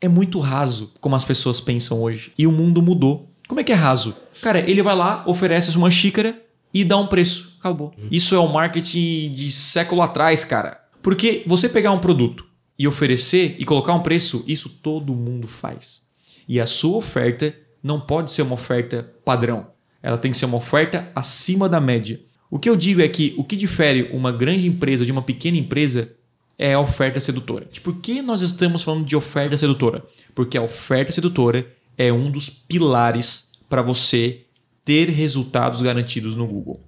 é muito raso como as pessoas pensam hoje. E o mundo mudou. Como é que é raso? Cara, ele vai lá, oferece uma xícara e dá um preço. Acabou. Isso é o marketing de século atrás, cara. Porque você pegar um produto e oferecer e colocar um preço, isso todo mundo faz. E a sua oferta não pode ser uma oferta padrão. Ela tem que ser uma oferta acima da média. O que eu digo é que o que difere uma grande empresa de uma pequena empresa é a oferta sedutora. Por que nós estamos falando de oferta sedutora? Porque a oferta sedutora é um dos pilares para você ter resultados garantidos no Google.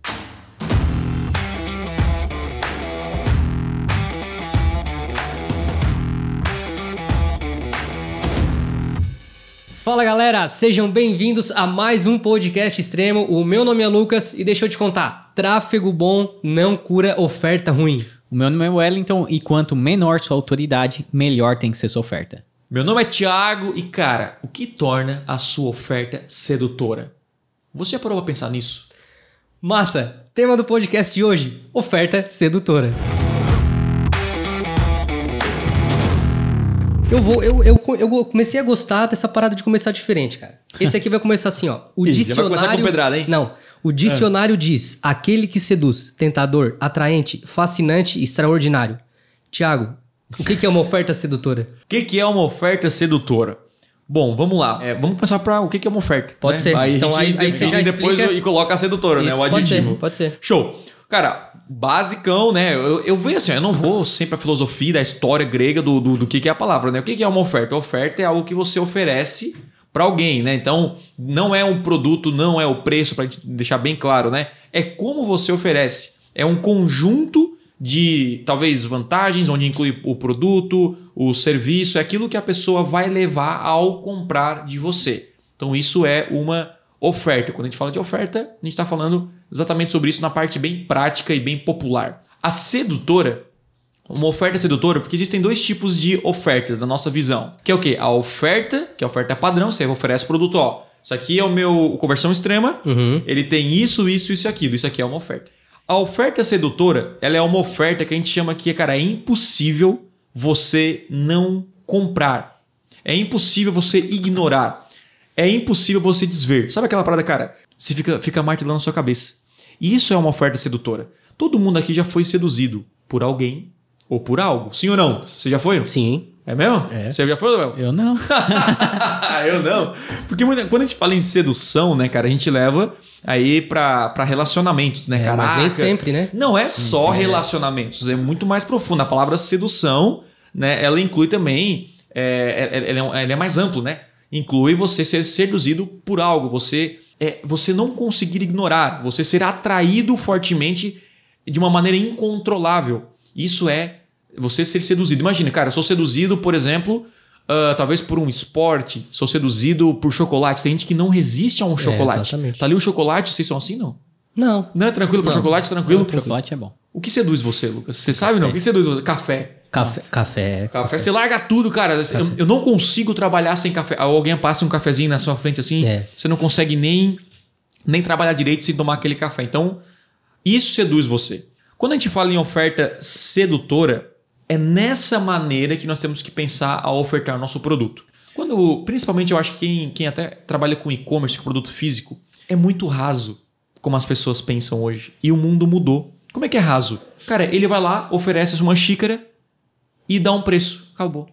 Fala galera, sejam bem-vindos a mais um podcast extremo. O meu nome é Lucas e deixa eu te contar: tráfego bom não cura oferta ruim. O meu nome é Wellington e quanto menor sua autoridade, melhor tem que ser sua oferta. Meu nome é Thiago e cara, o que torna a sua oferta sedutora? Você já parou pra pensar nisso? Massa! Tema do podcast de hoje: oferta sedutora. Eu vou, eu, eu, eu comecei a gostar dessa parada de começar diferente, cara. Esse aqui vai começar assim, ó. O Ih, já vai dicionário. começar com pedrada, hein? Não. O dicionário diz: aquele que seduz, tentador, atraente, fascinante, extraordinário. Tiago, o que que é uma oferta sedutora? O que, que é uma oferta sedutora? Bom, vamos lá. É, vamos começar para o que, que é uma oferta. Pode né? ser. Aí Então, a gente aí- aí você já depois explica- e coloca a sedutora, né? Isso, O pode aditivo. ser, pode ser. Show. Cara, basicão, né? Eu, eu vejo assim, eu não vou sempre a filosofia da história grega do, do, do que, que é a palavra, né? O que, que é uma oferta? A oferta é algo que você oferece para alguém, né? Então, não é um produto, não é o preço, para deixar bem claro, né? É como você oferece. É um conjunto de talvez vantagens, onde inclui o produto, o serviço, é aquilo que a pessoa vai levar ao comprar de você. Então, isso é uma oferta. Quando a gente fala de oferta, a gente está falando exatamente sobre isso na parte bem prática e bem popular. A sedutora, uma oferta sedutora, porque existem dois tipos de ofertas na nossa visão. Que é o quê? A oferta, que é a oferta padrão, você oferece o produto, ó. Isso aqui é o meu conversão extrema, Uhum. ele tem isso, isso, isso e aquilo. Isso aqui é uma oferta. A oferta sedutora, ela é uma oferta que a gente chama que, cara, é impossível você não comprar. É impossível você ignorar. É impossível você desver. Sabe aquela parada, cara? Você fica, fica martelando na sua cabeça. E isso é uma oferta sedutora. Todo mundo aqui já foi seduzido por alguém ou por algo. Sim ou não? Você já foi? Sim. É mesmo? É. Você já foi, Léo? Eu não. eu não. Porque quando a gente fala em sedução, né, cara, a gente leva aí pra relacionamentos, né, É, cara? mas nem sempre, né? Não é só relacionamentos, é muito mais profundo. A palavra sedução, né, ela inclui também, é, é- ela, é, um- ela é mais amplo, né? Inclui você ser seduzido por algo, você, é, você não conseguir ignorar, você ser atraído fortemente de uma maneira incontrolável. Isso é você ser seduzido. Imagina, cara, eu sou seduzido, por exemplo, ah, talvez por um esporte, sou seduzido por chocolate. Tem gente que não resiste a um chocolate. exatamente. tá ali o chocolate, vocês são assim, não? Não. Não é tranquilo para Não. chocolate? Tranquilo? Chocolate é bom. O que seduz você, Lucas? Você sabe não? O que seduz você? Café. Café. Café. Café, você larga tudo, cara. Eu, eu não consigo trabalhar sem café. Alguém passa um cafezinho na sua frente assim, É. você não consegue nem, nem trabalhar direito sem tomar aquele café. Então, isso seduz você. Quando a gente fala em oferta sedutora, é nessa maneira que nós temos que pensar ao ofertar nosso produto. Quando, principalmente, eu acho que quem, quem até trabalha com e-commerce, com produto físico, é muito raso como as pessoas pensam hoje. E o mundo mudou. Como é que é raso? Cara, ele vai lá, oferece uma xícara e dá um preço. Acabou.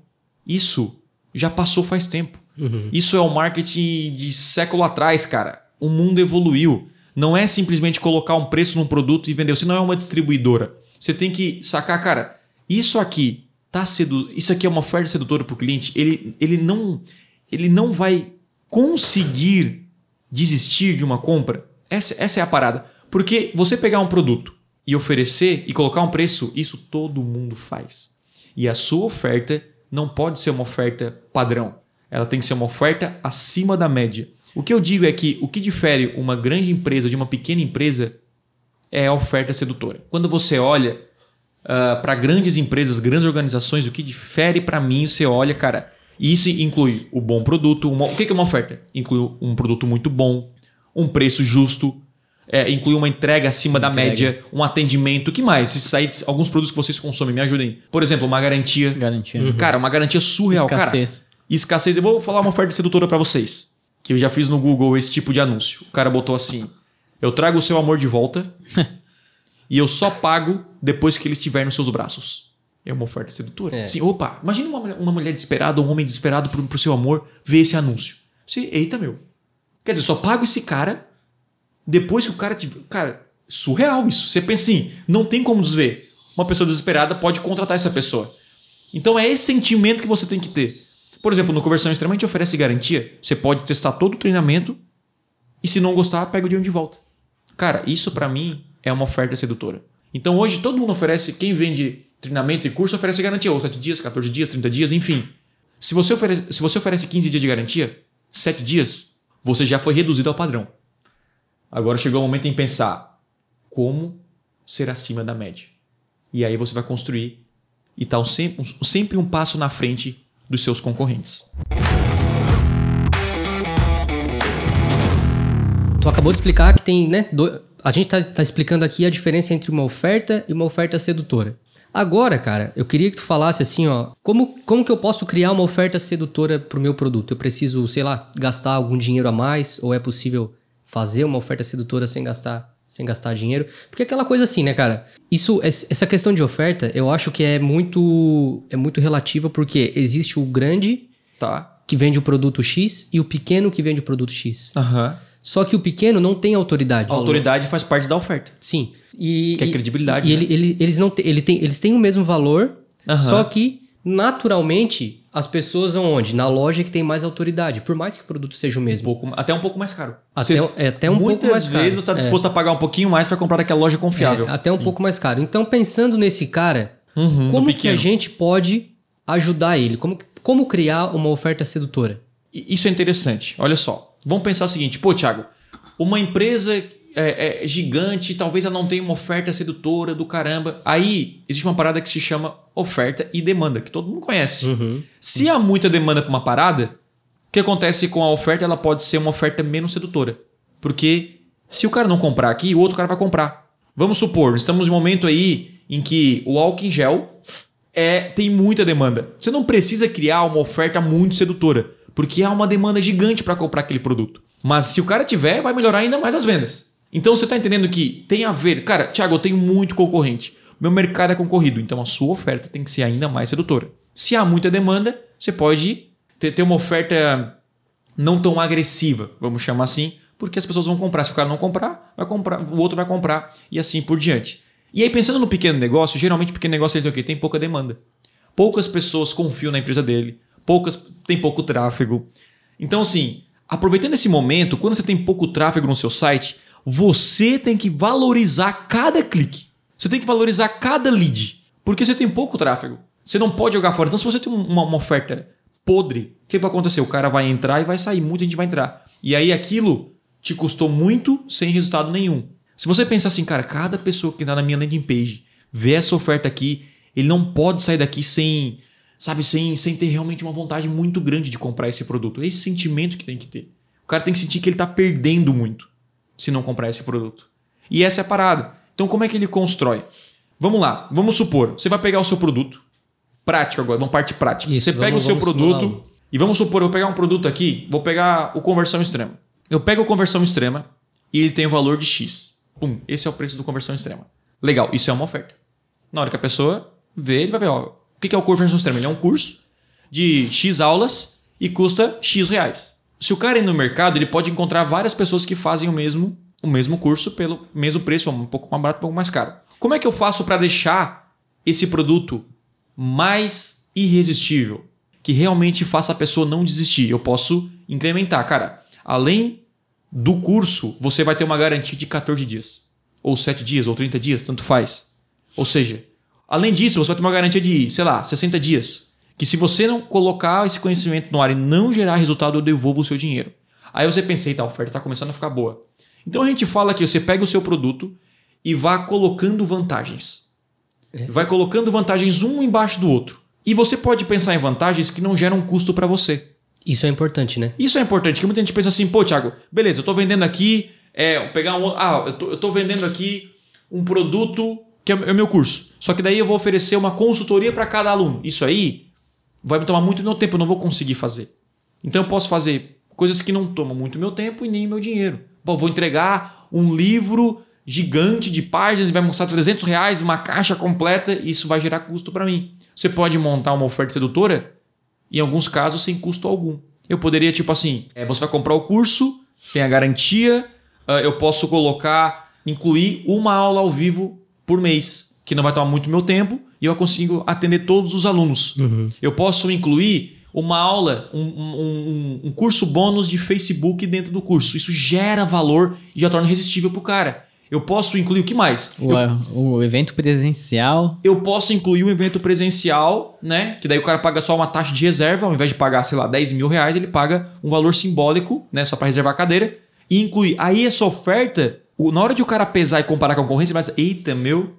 Isso já passou faz tempo. Uhum. Isso é o marketing de século atrás, cara. O mundo evoluiu. Não é simplesmente colocar um preço num produto e vender. Você não é uma distribuidora. Você tem que sacar, cara, isso aqui tá sedu... isso aqui é uma oferta sedutora para o cliente. Ele, ele não ele não vai conseguir desistir de uma compra. Essa, essa é a parada. Porque você pegar um produto e oferecer e colocar um preço, isso todo mundo faz. E a sua oferta não pode ser uma oferta padrão. Ela tem que ser uma oferta acima da média. O que eu digo é que o que difere uma grande empresa de uma pequena empresa é a oferta sedutora. Quando você olha para grandes empresas, grandes organizações, o que difere para mim, você olha, cara, e isso inclui o bom produto. Uma, o que é uma oferta? Inclui um produto muito bom, um preço justo, é, inclui uma entrega acima da Entrega. média, um atendimento. O que mais? Se sair alguns produtos que vocês consomem, me ajudem. Por exemplo, uma garantia. Garantia. Cara, uma garantia surreal. Cara, Escassez. escassez. Eu vou falar uma oferta sedutora para vocês. Que eu já fiz no Google esse tipo de anúncio. O cara botou assim: Eu trago o seu amor de volta e eu só pago depois que ele estiver nos seus braços. É uma oferta sedutora. É. Sim, opa, imagina uma, uma mulher desesperada, um homem desesperado pro, pro seu amor ver esse anúncio. Você, eita, meu. Quer dizer, só pago esse cara depois que o cara tiver. Cara, surreal isso. Você pensa assim, não tem como desver. Uma pessoa desesperada pode contratar essa pessoa. Então é esse sentimento que você tem que ter. Por exemplo, no Conversão Extrema a gente oferece garantia. Você pode testar todo o treinamento e se não gostar, pega o dinheiro de volta. Cara, isso pra mim é uma oferta sedutora. Então hoje todo mundo oferece, quem vende treinamento e curso oferece garantia, ou 7 dias, 14 dias, 30 dias, enfim. Se você oferece, se você oferece 15 dias de garantia, 7 dias, você já foi reduzido ao padrão. Agora chegou o momento em pensar como ser acima da média. E aí você vai construir e estar sempre, um passo na frente dos seus concorrentes. Tu acabou de explicar que tem, né? do- A gente tá, tá explicando aqui a diferença entre uma oferta e uma oferta sedutora. Agora, cara, eu queria que tu falasse assim, ó, como, como que eu posso criar uma oferta sedutora pro meu produto? Eu preciso, sei lá, gastar algum dinheiro a mais ou é possível fazer uma oferta sedutora sem gastar sem gastar dinheiro? Porque é aquela coisa assim, né, cara? Isso es- essa questão de oferta, eu acho que é muito é muito relativa porque existe o grande Tá? que vende o produto X e o pequeno que vende o produto X. Aham. Só que o pequeno não tem autoridade. A autoridade faz parte da oferta. Sim. E, Que é credibilidade, E né? ele, ele- eles, não te- ele tem, eles têm o mesmo valor, Aham. só que naturalmente as pessoas vão onde? Na loja que tem mais autoridade, por mais que o produto seja o Um mesmo. pouco, até um pouco mais caro. Até, Você- é até um pouco muitas mais caro. vezes você está disposto a pagar um pouquinho mais para comprar daquela loja confiável. É, até um pouco mais caro. Então, pensando nesse cara, Uhum, como que a gente pode ajudar ele? Como, como criar uma oferta sedutora? Isso é interessante. Olha só. Vamos pensar o seguinte: pô, Thiago, uma empresa é, é gigante, talvez ela não tenha uma oferta sedutora do caramba. Aí existe uma parada que se chama oferta e demanda, que todo mundo conhece. Uhum. Se há muita demanda para uma parada, o que acontece com a oferta? Ela pode ser uma oferta menos sedutora. Porque se o cara não comprar aqui, o outro cara vai comprar. Vamos supor, estamos em um momento aí em que o álcool em gel é, tem muita demanda. Você não precisa criar uma oferta muito sedutora, porque há uma demanda gigante para comprar aquele produto. Mas se o cara tiver, vai melhorar ainda mais as vendas. Então você está entendendo que tem a ver. Cara, Thiago, eu tenho muito concorrente. Meu mercado é concorrido, então a sua oferta tem que ser ainda mais sedutora. Se há muita demanda, você pode ter, ter uma oferta não tão agressiva, vamos chamar assim, porque as pessoas vão comprar. Se o cara não comprar, vai comprar, o outro vai comprar e assim por diante. E aí pensando no pequeno negócio, geralmente o pequeno negócio ele tem o quê? Tem pouca demanda. Poucas pessoas confiam na empresa dele, poucas tem pouco tráfego. Então assim, aproveitando esse momento, quando você tem pouco tráfego no seu site, você tem que valorizar cada clique. Você tem que valorizar cada lead, porque você tem pouco tráfego. Você não pode jogar fora. Então se você tem uma, uma oferta podre, o que vai acontecer? O cara vai entrar e vai sair, muita gente vai entrar. E aí aquilo te custou muito sem resultado nenhum. Se você pensar assim, cara, cada pessoa que está na minha landing page vê essa oferta aqui, ele não pode sair daqui sem, sabe, sem, sem ter realmente uma vontade muito grande de comprar esse produto. É esse sentimento que tem que ter. O cara tem que sentir que ele está perdendo muito se não comprar esse produto. E essa é a parada. Então como é que ele constrói? Vamos lá, vamos supor, você vai pegar o seu produto, prático agora, vamos parte prática. Isso, você pega vamos- o seu produto e vamos supor, eu vou pegar um produto aqui, vou pegar o conversão extrema. Eu pego o conversão extrema e ele tem o valor de X. Pum, esse é o preço do conversão extrema. Legal, isso é uma oferta. Na hora que a pessoa vê, ele vai ver, ó, o que é o conversão extrema? Ele é um curso de X aulas e custa X reais. Se o cara ir no mercado, ele pode encontrar várias pessoas que fazem o mesmo, o mesmo curso pelo mesmo preço, um pouco mais barato, um pouco mais caro. Como é que eu faço para deixar esse produto mais irresistível? Que realmente faça a pessoa não desistir. Eu posso incrementar. Cara, além do curso, você vai ter uma garantia de 14 dias. Ou 7 dias, ou 30 dias, tanto faz. Ou seja, além disso, você vai ter uma garantia de, sei lá, 60 dias. Que se você não colocar esse conhecimento no ar e não gerar resultado, eu devolvo o seu dinheiro. Aí você pensa, eita, a oferta está começando a ficar boa. Então a gente fala que você pega o seu produto e vá colocando vantagens. Vai colocando vantagens um embaixo do outro. E você pode pensar em vantagens que não geram custo para você. Isso é importante, né? Isso é importante, que muita gente pensa assim, pô, Thiago, beleza, eu tô vendendo aqui, é, pegar um. Ah, eu tô vendendo aqui um produto que é o meu curso. Só que daí eu vou oferecer uma consultoria para cada aluno. Isso aí vai me tomar muito meu tempo, eu não vou conseguir fazer. Então eu posso fazer coisas que não tomam muito meu tempo e nem meu dinheiro. Vou entregar um livro gigante de páginas e vai mostrar 300 reais, uma caixa completa, e isso vai gerar custo para mim. Você pode montar uma oferta sedutora, em alguns casos, sem custo algum. Eu poderia, tipo assim, é, você vai comprar o curso, tem a garantia, uh, eu posso colocar, incluir uma aula ao vivo por mês, que não vai tomar muito meu tempo, e eu consigo atender todos os alunos. Uhum. Eu posso incluir uma aula, um, um, um, curso bônus de Facebook dentro do curso. Isso gera valor e já torna irresistível para o cara. Eu posso incluir o que mais? O, Eu, o evento presencial. eu posso incluir um evento presencial, né? Que daí o cara paga só uma taxa de reserva, ao invés de pagar, sei lá, 10 mil reais, ele paga um valor simbólico, né? Só para reservar a cadeira. E incluir. Aí essa oferta, o- na hora de o cara pesar e comparar com a concorrência, ele vai dizer, eita, meu,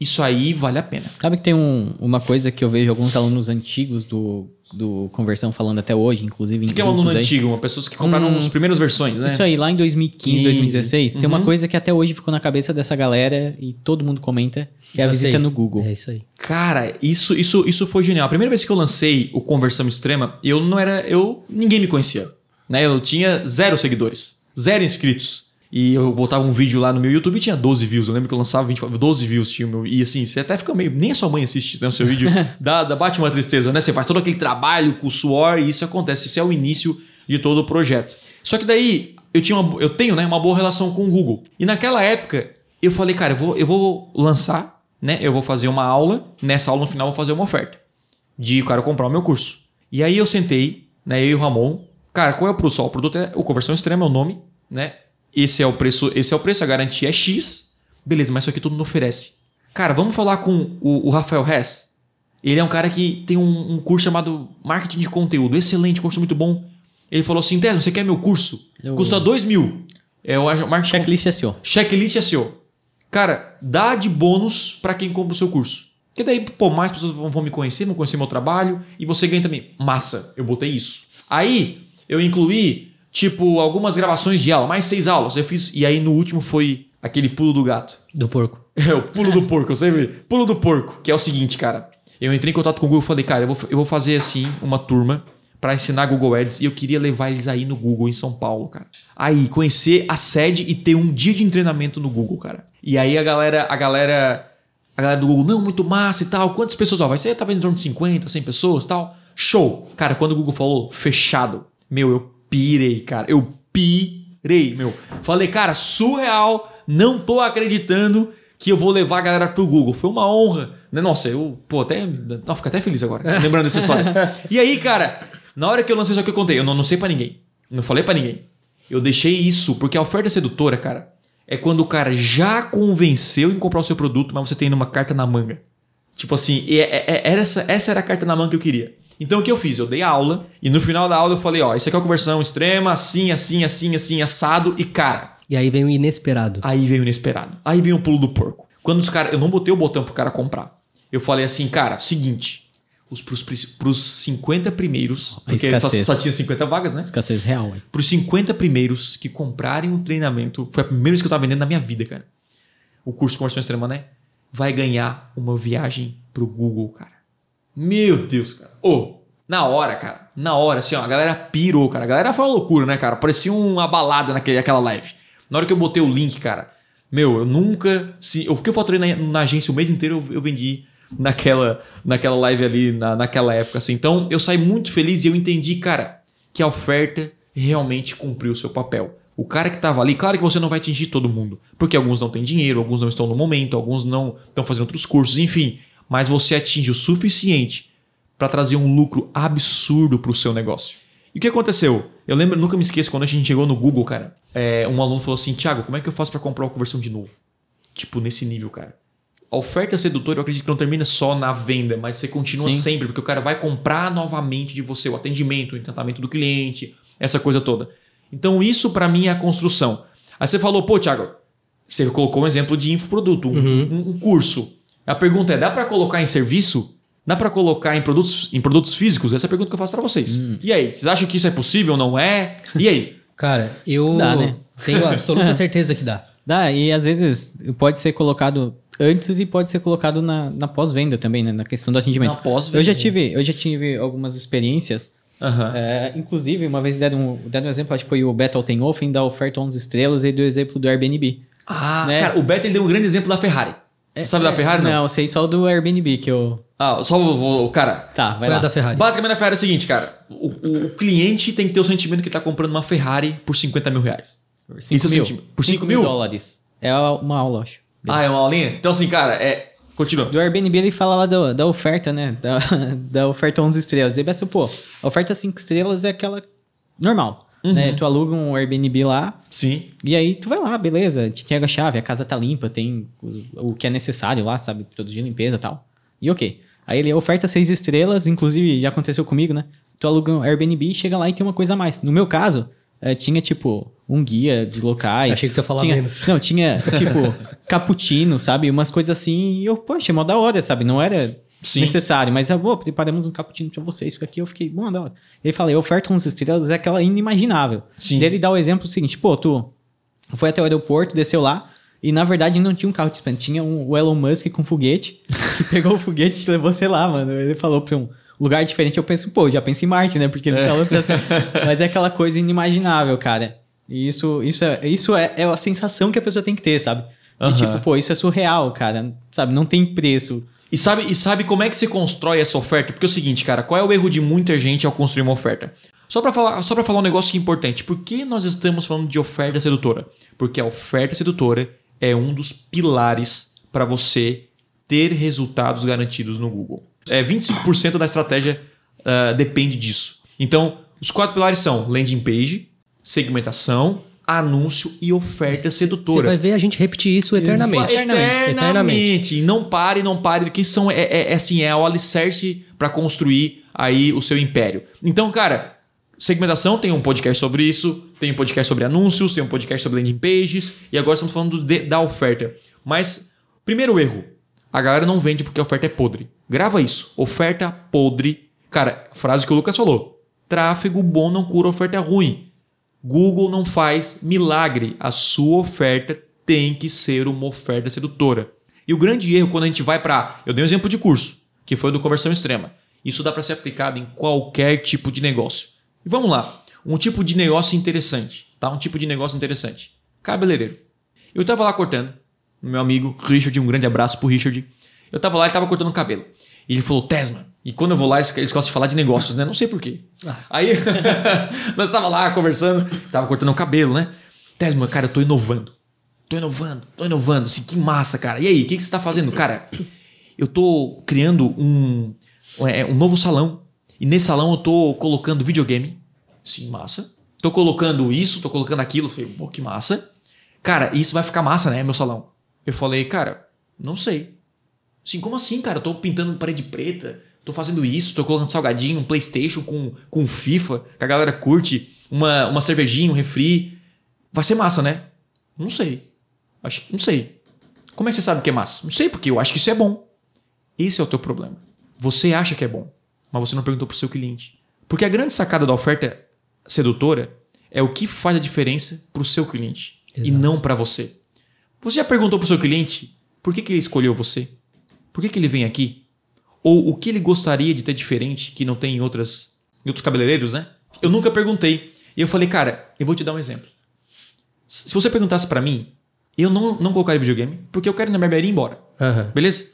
isso aí vale a pena. Sabe que tem um- uma coisa que eu vejo alguns alunos antigos do, do Conversão falando até hoje, inclusive O que, que é um aluno aí. antigo? Uma pessoa que compraram Hum, as primeiras versões, né? Isso aí, lá em 2015, 15. 2016, tem uma Uhum. coisa que até hoje ficou na cabeça dessa galera e todo mundo comenta, que é a visita sei. no Google. É isso aí. Cara, isso, isso, isso foi genial. A primeira vez que eu lancei o Conversão Extrema, eu não era. Eu. ninguém me conhecia. Né? Eu tinha zero seguidores, zero inscritos. E eu botava um vídeo lá no meu YouTube e tinha 12 views. Eu lembro que eu lançava 20, 12 views tinha meu. E assim, você até fica meio. Nem a sua mãe assiste né, o seu vídeo. dá, dá, bate uma tristeza, né? Você faz todo aquele trabalho com suor e isso acontece. Isso é o início de todo o projeto. Só que daí eu, tinha uma, eu tenho né, uma boa relação com o Google. E naquela época eu falei, cara, eu vou, eu vou lançar, né? Eu vou fazer uma aula. Nessa aula no final eu vou fazer uma oferta de o cara comprar o meu curso. E aí eu sentei, né? Eu e o Ramon. Cara, qual é o produto? Só, O produto é o Conversão Extrema, é o nome, né? Esse é o preço, esse é o preço, a garantia é X. Beleza, mas isso aqui todo mundo oferece. Cara, vamos falar com o, o Rafael Hess. Ele é um cara que tem um, um curso chamado Marketing de Conteúdo. Excelente, curso muito bom. Ele falou assim: Tesla, você quer meu curso? Eu- Custa 2 mil. É o Marketing Checklist SEO. Checklist SEO. Cara, dá de bônus para quem compra o seu curso. Porque daí, pô, mais pessoas vão, vão me conhecer, vão conhecer meu trabalho e você ganha também. Massa, eu botei isso. Aí, eu incluí, tipo, algumas gravações de aula, mais seis aulas. Eu fiz, e aí no último foi aquele pulo do gato. Do porco. É, o pulo do porco, eu sempre. Pulo do porco, que é o seguinte, cara. Eu entrei em contato com o Google e falei, cara, eu vou, eu vou fazer assim uma turma para ensinar Google Ads e eu queria levar eles aí no Google em São Paulo, cara. Aí, conhecer a sede e ter um dia de treinamento no Google, cara. E aí a galera, a galera, a galera do Google, não, muito massa e tal. Quantas pessoas? Ó, vai ser talvez em torno de 50, 100 pessoas tal. Show. Cara, quando o Google falou fechado, meu, eu pirei, cara. Eu pirei, meu. Falei, cara, surreal. Não tô acreditando que eu vou levar a galera pro Google. Foi uma honra. Né? Nossa, eu, pô, até. Não, fico até feliz agora, lembrando dessa história. E aí, cara, na hora que eu lancei isso aqui, eu contei. Eu não, não sei pra ninguém. Não falei pra ninguém. Eu deixei isso, porque a oferta sedutora, cara, é quando o cara já convenceu em comprar o seu produto, mas você tem uma carta na manga. Tipo assim, e é- é- era essa, essa era a carta na manga que eu queria. Então o que eu fiz? Eu dei aula e no final da aula eu falei, ó, isso aqui é uma conversão extrema, assim, assim, assim, assim, assado e cara, E aí vem o inesperado. Aí veio o inesperado. Aí veio o pulo do porco. Quando os caras. Eu não botei o botão pro cara comprar. Eu falei assim, cara, seguinte. Os, pros, pros 50 primeiros. A Porque só, só tinha 50 vagas, né? Escassez real, hein? Pros 50 primeiros que comprarem um treinamento. Foi a primeira vez que eu tava vendendo na minha vida, cara. O curso de conversão extrema, né? Vai ganhar uma viagem pro Google, cara. Meu Deus, cara. Ô, na hora, cara. Na hora, assim, ó, a galera pirou, cara. A galera foi uma loucura, né, cara? Parecia uma balada naquele, naquela live. Na hora que eu botei o link, cara, meu, eu nunca. Se, o que eu faturei na, na agência o mês inteiro, eu, eu vendi naquela, naquela live ali, na, naquela época, assim. Então, eu saí muito feliz e eu entendi, cara, que a oferta realmente cumpriu o seu papel. O cara que estava ali, claro que você não vai atingir todo mundo, porque alguns não têm dinheiro, alguns não estão no momento, alguns não estão fazendo outros cursos, enfim. Mas você atinge o suficiente para trazer um lucro absurdo para o seu negócio. E o que aconteceu? Eu lembro, nunca me esqueço, quando a gente chegou no Google, cara, é, um aluno falou assim: Thiago, como é que eu faço para comprar uma conversão de novo? Tipo, nesse nível, cara. A oferta sedutora, eu acredito que não termina só na venda, mas você continua Sim. sempre, porque o cara vai comprar novamente de você o atendimento, o encantamento do cliente, essa coisa toda. Então, isso para mim é a construção. Aí você falou, pô, Thiago, você colocou um exemplo de infoproduto, um, Uhum. um- um curso. A pergunta é: dá para colocar em serviço? Dá para colocar em produtos, em produtos físicos? Essa é a pergunta que eu faço para vocês. Hum. E aí, vocês acham que isso é possível? Não é? E aí? Cara, eu Dá, né? tenho absoluta certeza que dá. Dá, e às vezes pode ser colocado antes e pode ser colocado na, na pós-venda também, né? Na questão do atendimento. Na pós-venda. Eu já tive, eu já tive algumas experiências. Aham. é, inclusive, uma vez deram um, deram um exemplo, acho que foi o Beto Altenhofen da oferta 11 estrelas e do exemplo do Airbnb. Ah, né? cara, o Betten deu um grande exemplo da Ferrari. Você sabe da Ferrari, não? Não, eu sei só do Airbnb que eu. Ah, só o, o- cara. Tá, vai Qual é lá. a da Ferrari? Basicamente, a Ferrari é o seguinte, cara. O, o- o cliente tem que ter o sentimento que ele tá comprando uma Ferrari por 50 mil reais. Por é o mil. sentimento. Por Cinco cinco mil? dólares. É uma aula, acho. Ah, é uma aulinha? Então, assim, cara, é. Continua. Do Airbnb ele fala lá do- da oferta, né? Da, da oferta 11 estrelas. Daí vai ser, pô, a oferta 5 estrelas é aquela normal. Uhum. Né? Tu aluga um Airbnb lá Sim. e aí tu vai lá, beleza. Te entrega a chave, a casa tá limpa, tem o que é necessário lá, sabe? Produtos de limpeza e tal. E ok. Aí ele oferta 6 estrelas, inclusive já aconteceu comigo, né? Tu aluga um Airbnb, chega lá e tem uma coisa a mais. No meu caso, eh, tinha tipo um guia de locais. Achei que tu ia falar tinha, menos. Não, tinha tipo cappuccino, sabe? Umas coisas assim. E eu, poxa, mó da hora, sabe? Não era Sim. necessário, mas eu vou, preparamos um cappuccino pra vocês, fica aqui. Eu fiquei, bom, da hora. Ele falou, a oferta 11 estrelas é aquela inimaginável. Sim. Ele dá o exemplo seguinte, pô, tu foi até o aeroporto, desceu lá, e na verdade não tinha um carro de spam, tinha um, o Elon Musk com foguete, que pegou o foguete e te levou, sei lá, mano. Ele falou pra um lugar diferente, eu penso, pô, já penso em Marte, né? Porque ele É. falou pra Mas é aquela coisa inimaginável, cara. E isso, isso, é, isso é, é a sensação que a pessoa tem que ter, sabe? De Aham. tipo, pô, isso é surreal, cara. Sabe? Não tem preço. E sabe, e sabe como é que você constrói essa oferta? Porque é o seguinte, cara, qual é o erro de muita gente ao construir uma oferta? Só pra falar, só para falar um negócio que é importante. Por que nós estamos falando de oferta sedutora? Porque a oferta sedutora é um dos pilares para você ter resultados garantidos no Google. É 25% da estratégia ah, depende disso. Então, os quatro pilares são landing page, segmentação, anúncio e oferta Você sedutora. vai ver a gente repetir isso eternamente. Eternamente. Eternamente. Não pare, não pare. Que são, é, é- é assim, é o alicerce para construir aí o seu império. Então, cara, segmentação tem um podcast sobre isso, tem um podcast sobre anúncios, tem um podcast sobre landing pages e agora estamos falando de- da oferta. Mas, primeiro erro, a galera não vende porque a oferta é podre. Grava isso. Oferta podre. Cara, frase que o Lucas falou. Tráfego bom não cura oferta ruim. Google não faz milagre. A sua oferta tem que ser uma oferta sedutora. E o grande erro quando a gente vai para, eu dei um exemplo de curso, que foi o do conversão extrema. Isso dá para ser aplicado em qualquer tipo de negócio. E vamos lá, um tipo de negócio interessante, tá? Um tipo de negócio interessante. Cabeleireiro. Eu tava lá cortando, meu amigo Richard, um grande abraço pro Richard. Eu tava lá e tava cortando o cabelo. E ele falou, Tesma. E quando eu vou lá, eles eles gostam de falar de negócios, né? Não sei porquê. Aí, nós tava lá conversando, tava cortando o cabelo, né? Tesma, cara, eu tô inovando. Tô inovando, tô inovando. Assim, que massa, cara. E aí, o que, que você tá fazendo? Cara, eu tô criando um, é, um novo salão. E nesse salão eu tô colocando videogame. Sim, massa. Tô colocando isso, tô colocando aquilo. Falei, pô, que massa. Cara, isso vai ficar massa, né, meu salão? Eu falei, cara, não sei. Assim, como assim, cara? Eu tô pintando parede preta, tô fazendo isso, tô colocando salgadinho, um Playstation com, com FIFA, que a galera curte, uma, uma cervejinha, um refri. Vai ser massa, né? Não sei. Acho, não sei. Como é que você sabe que é massa? Não sei, porque eu acho que isso é bom. Esse é o teu problema. Você acha que é bom, mas você não perguntou pro seu cliente. Porque a grande sacada da oferta sedutora é o que faz a diferença pro seu cliente e Exato. não para você. Você já perguntou pro seu cliente por que, que ele escolheu você? Por que, que ele vem aqui? Ou o que ele gostaria de ter diferente que não tem em, outras, em outros cabeleireiros, né? Eu nunca perguntei. E eu falei, cara, eu vou te dar um exemplo. Se você perguntasse para mim, eu não, não colocaria videogame, porque eu quero ir na barbearia e ir embora. Aham. Beleza?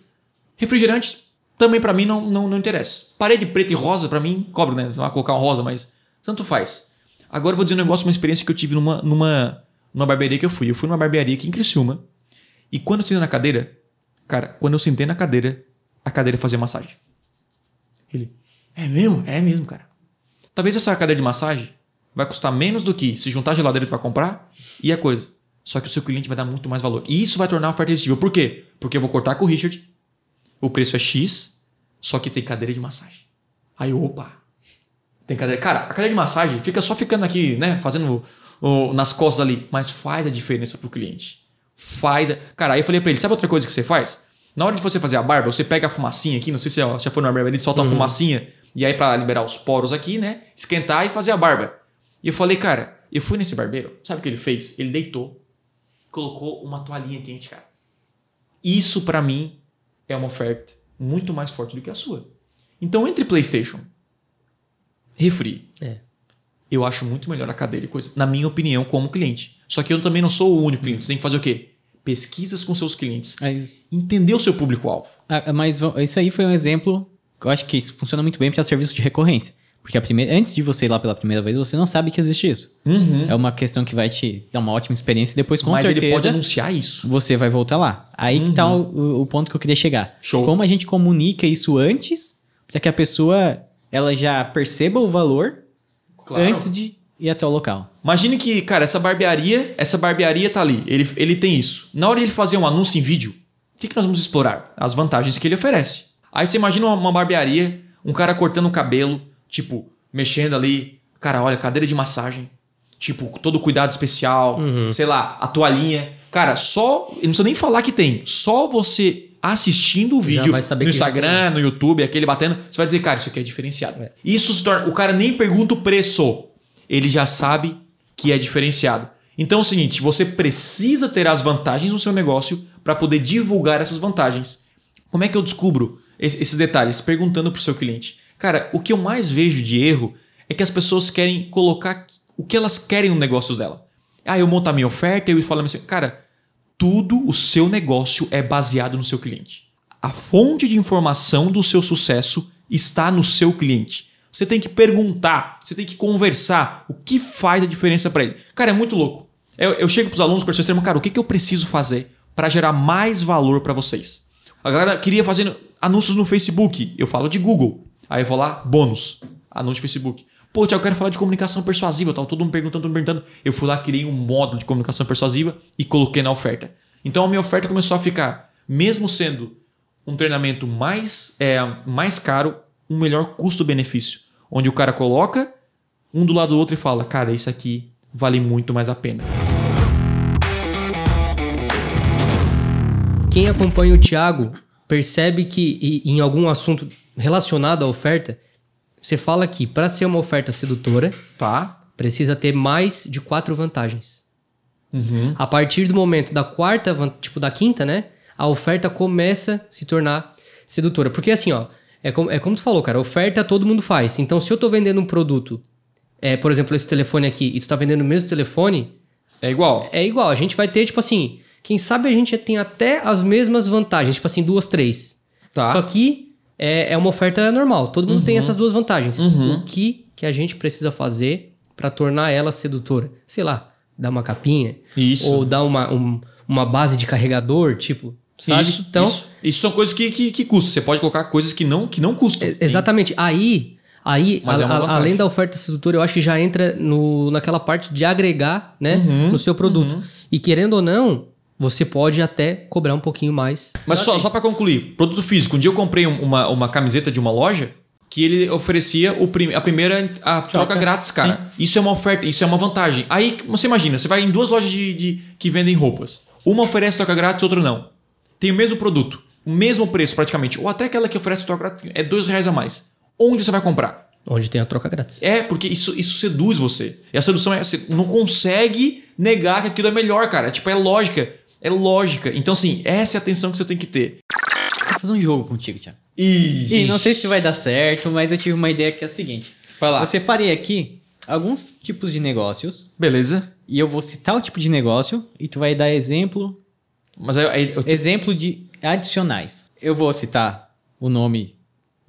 Refrigerante, também pra mim não, não, não interessa. Parede preta e rosa, pra mim, cobra, né? Não vai colocar um rosa, mas tanto faz. Agora eu vou dizer um negócio, uma experiência que eu tive numa, numa, numa barbearia que eu fui. Eu fui numa barbearia aqui em Criciúma. E quando eu sentei na cadeira, cara, quando eu sentei na cadeira, a cadeira fazia massagem. Ele, é mesmo? É mesmo, cara. Talvez essa cadeira de massagem vai custar menos do que se juntar a geladeira vai comprar e a coisa. Só que o seu cliente vai dar muito mais valor. E isso vai tornar a oferta irresistível. Por quê? Porque eu vou cortar com o Richard, o preço é X, só que tem cadeira de massagem. Aí, opa! Tem cadeira. Cara, a cadeira de massagem fica só ficando aqui, né? Fazendo o- nas costas ali. Mas faz a diferença pro cliente. Faz. Cara, aí eu falei pra ele: sabe outra coisa que você faz? Na hora de você fazer a barba, você pega a fumacinha aqui, não sei se já já foi na barba, ele solta a fumacinha. E aí, pra liberar os poros aqui, né? Esquentar e fazer a barba. E eu falei, cara, eu fui nesse barbeiro, sabe o que ele fez? Ele deitou, colocou uma toalhinha quente, cara. Isso para mim é uma oferta muito mais forte do que a sua. Então, entre PlayStation, refri, É. eu acho muito melhor a cadeira e coisa, na minha opinião, como cliente. Só que eu também não sou o único cliente. Você tem que fazer o quê? Pesquisas com seus clientes. Mas, Entender o seu público-alvo. ah, mas v- isso aí foi um exemplo. que Eu acho que isso funciona muito bem para serviço de recorrência. Porque a primeira, antes de você ir lá pela primeira vez, você não sabe que existe isso. É uma questão que vai te dar uma ótima experiência e depois, com Mas certeza, ele pode anunciar isso. você vai voltar lá. Aí que tá o, o ponto que eu queria chegar. Show. Como a gente comunica isso antes, para que a pessoa ela já perceba o valor antes de ir até o local. Imagine que, cara, essa barbearia, essa barbearia tá ali. Ele, ele tem isso. Na hora de ele fazer um anúncio em vídeo, o que, que nós vamos explorar? As vantagens que ele oferece. Aí você imagina uma, uma barbearia, um cara cortando o cabelo, tipo, mexendo ali. Cara, olha, cadeira de massagem. Tipo, todo cuidado especial. Sei lá, a toalhinha. Cara, só. Eu não precisa nem falar que tem. Só você assistindo o vídeo no já Instagram, no YouTube, aquele batendo, você vai dizer, cara, isso aqui é diferenciado. É. Isso se torna. O cara nem pergunta o preço. Ele já sabe que é diferenciado. Então é o seguinte: você precisa ter as vantagens no seu negócio para poder divulgar essas vantagens. Como é que eu descubro es- esses detalhes? Perguntando para o seu cliente. Cara, o que eu mais vejo de erro é que as pessoas querem colocar o que elas querem no negócio dela. Ah, eu monto a minha oferta e eu falo assim, cara, tudo o seu negócio é baseado no seu cliente. A fonte de informação do seu sucesso está no seu cliente. Você tem que perguntar, você tem que conversar o que faz a diferença para ele. Cara, é muito louco. Eu, eu chego para os alunos com esse extremo, cara, o que, que eu preciso fazer para gerar mais valor para vocês? A galera queria fazer anúncios no Facebook. Eu falo de Google. Aí eu vou lá, bônus, anúncio de Facebook. Pô, Tiago, eu quero falar de comunicação persuasiva. Tava todo mundo perguntando, todo mundo perguntando. Eu fui lá, criei um módulo de comunicação persuasiva e coloquei na oferta. Então a minha oferta começou a ficar, mesmo sendo um treinamento mais, é, mais caro, um melhor custo-benefício. Onde o cara coloca um do lado do outro e fala, cara, isso aqui vale muito mais a pena. Quem acompanha o Thiago percebe que em algum assunto relacionado à oferta, você fala que para ser uma oferta sedutora, Tá? precisa ter mais de quatro vantagens. Uhum. A partir do momento da quarta, tipo da quinta, né? A oferta começa a se tornar sedutora. Porque assim, ó, é como, é como tu falou, cara, oferta todo mundo faz. Então, se eu tô vendendo um produto, é, por exemplo, esse telefone aqui, e tu tá vendendo o mesmo telefone, É igual. é igual. A gente vai ter, tipo assim, quem sabe a gente tem até as mesmas vantagens, tipo assim, duas, três. Tá. Só que é, é uma oferta normal. Todo mundo tem essas duas vantagens. Uhum. O que, que a gente precisa fazer para tornar ela sedutora? Sei lá, dar uma capinha. Isso. Ou dar uma, um- uma base de carregador, tipo, sabe? Isso, então, isso, isso são coisas que, que, que custam. Você pode colocar coisas que não, que não custam. é- exatamente. Aí, aí a- é a- além da oferta sedutora, eu acho que já entra no, naquela parte de agregar né, Uhum, no seu produto. uhum. E querendo ou não, você pode até cobrar um pouquinho mais. Mas só, só para concluir, produto físico. Um dia eu comprei um- uma, uma camiseta de uma loja que ele oferecia o prim- a primeira a troca, Troca. grátis, cara. Isso é uma oferta, isso é uma vantagem. Aí você imagina, você vai em duas lojas de, de- que vendem roupas. Uma oferece troca grátis, outra não. Tem o mesmo produto, o mesmo preço praticamente. Ou até aquela que oferece troca grátis é dois reais a mais. Onde você vai comprar? Onde tem a troca grátis. É, porque isso, isso seduz você. E a sedução é. Você não consegue negar que aquilo é melhor, cara. Tipo, é lógica. É lógica. Então, assim, essa é a atenção que você tem que ter. Vou fazer um jogo contigo, Thiago. E, E não sei se vai dar certo, mas eu tive uma ideia que é a seguinte. Vai lá. Eu separei aqui alguns tipos de negócios Beleza. e eu vou citar o tipo de negócio e tu vai dar exemplo, Mas aí, aí eu te- exemplo de adicionais. Eu vou citar o nome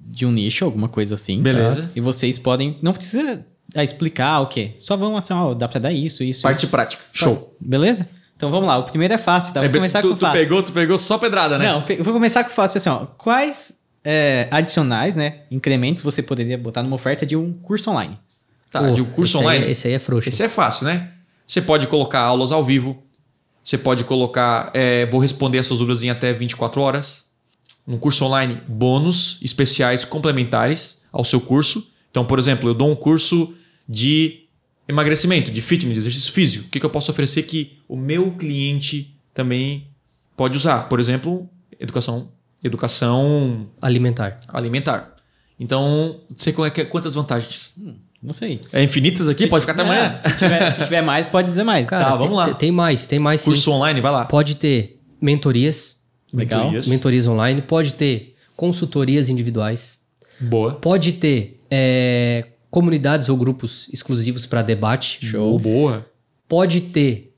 de um nicho, alguma coisa assim. Beleza. tá? E vocês podem, não precisa ah, explicar o quê. Só vão assim, ó, dá pra dar isso, isso, parte isso. prática. Show. Beleza? Então vamos lá, o primeiro é fácil, tá? Vou É, começar tu, com o tu fácil. pegou, tu pegou só pedrada, né? Não, vou começar com o fácil assim, ó. Quais é, adicionais, né, incrementos você poderia botar numa oferta de um curso online? Tá, Pô, de um curso esse online. Aí, esse aí é frouxo. Esse é fácil, né? Você pode colocar aulas ao vivo. Você pode colocar. é, vou responder as suas dúvidas em até 24 horas. No curso online, bônus especiais complementares ao seu curso. Então, por exemplo, eu dou um curso de emagrecimento, de fitness, de exercício físico. O que, que eu posso oferecer que o meu cliente também pode usar? Por exemplo, educação, educação Alimentar. alimentar. Então, você conhece quantas vantagens? Não sei. É infinitas aqui? Pode ficar até amanhã. Não, Se tiver, se tiver mais, pode dizer mais. Cara, Tá, tem- vamos lá. Tem, tem mais, tem mais sim. Curso online, vai lá. Pode ter mentorias. Legal. Mentorias. mentorias online, pode ter consultorias individuais, Boa. pode ter é, comunidades ou grupos exclusivos para debate, Show. Boa. pode ter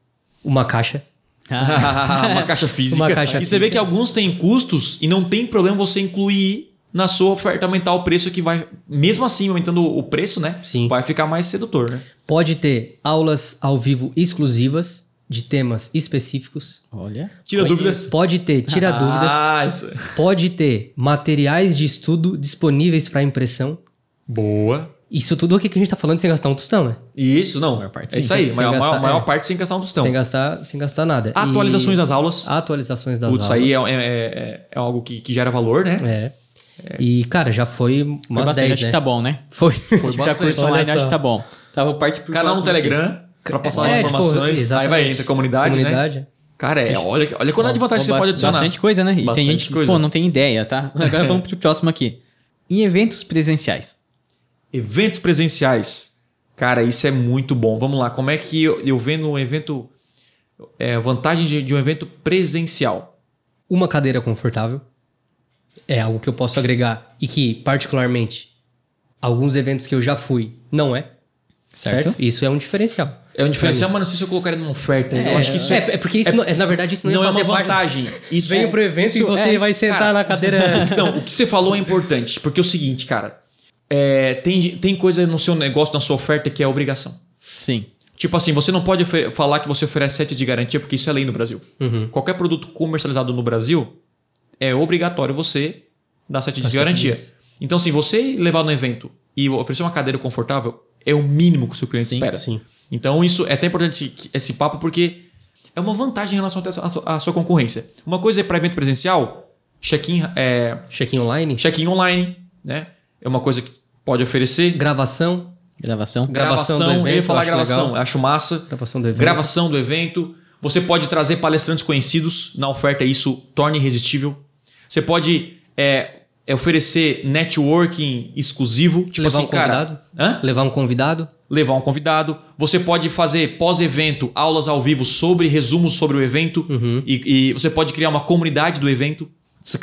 uma caixa. uma caixa física. Uma caixa e você vê que alguns têm custos e não tem problema você incluir na sua oferta aumentar o preço que vai, mesmo assim aumentando o preço, né? Sim. Vai ficar mais sedutor, né? Pode ter aulas ao vivo exclusivas de temas específicos. Olha. Tira Pode- dúvidas. Pode ter, tira dúvidas. Ah, isso. Pode ter materiais de estudo disponíveis para impressão. Boa. Isso tudo aqui que a gente tá falando sem gastar um tostão, né? Isso, não. Maior parte, é sim. isso aí. Sem- maior, sem maior, gastar- maior é. parte sem gastar um tostão. Sem gastar, sem gastar nada. Atualizações E- das aulas. Atualizações das Putz, aulas. aí é, é, é- é algo que, que gera valor, né? É. E, cara, já foi Foi umas bastante, 10, acho né? que tá bom, né? Foi. Foi bastante. curso online, acho que tá bom. Tava parte pro Canal no próximo aqui. Telegram pra passar É, as tipo, informações. aí exatamente. vai entra a comunidade, né? Comunidade. Cara, é, olha, olha quando é de vantagem você pode adicionar. Bastante coisa, né? E Bastante tem gente que diz, pô, não tem ideia, tá? Agora vamos pro próximo aqui. Em eventos presenciais. Eventos presenciais. Cara, isso é muito bom. Vamos lá, como é que eu, eu vendo um evento. É, vantagem de, de um evento presencial. Uma cadeira confortável. É algo que eu posso agregar e que, particularmente, alguns eventos que eu já fui, não é. Certo. Certo? Isso é um diferencial. É um diferencial, mas não sei se eu colocaria numa oferta. eu acho que isso é, é, é porque isso não- é, na verdade isso não, não ia é uma fazer parte- vantagem. Isso Venho pro evento e isso você é- vai sentar cara, na cadeira. Então, o que você falou é importante, porque é o seguinte, cara. É, tem, tem coisa no seu negócio, na sua oferta, que é obrigação. Sim. Tipo assim, você não pode falar que você oferece sete de garantia, porque isso é lei no Brasil. Uhum. Qualquer produto comercializado no Brasil, é obrigatório você dar sete de garantia. Então, assim, você levar no evento e oferecer uma cadeira confortável é o mínimo que o seu cliente Sim, espera. Sim. Então, isso é até importante esse papo, porque é uma vantagem em relação à sua- à sua concorrência. Uma coisa é para evento presencial, check-in é, Check-in online. check-in online, né? É uma coisa que pode oferecer. Gravação. Gravação. Gravação do eu ia evento, falar eu acho gravação, legal. acho massa. Gravação do evento. Gravação do evento. Você pode trazer palestrantes conhecidos na oferta, isso torna irresistível. Você pode é, é, oferecer networking exclusivo. Tipo Levar assim, um convidado. cara. Hã? Levar um convidado. Levar um convidado. Você pode fazer pós-evento aulas ao vivo sobre resumos sobre o evento. Uhum. E, e você pode criar uma comunidade do evento.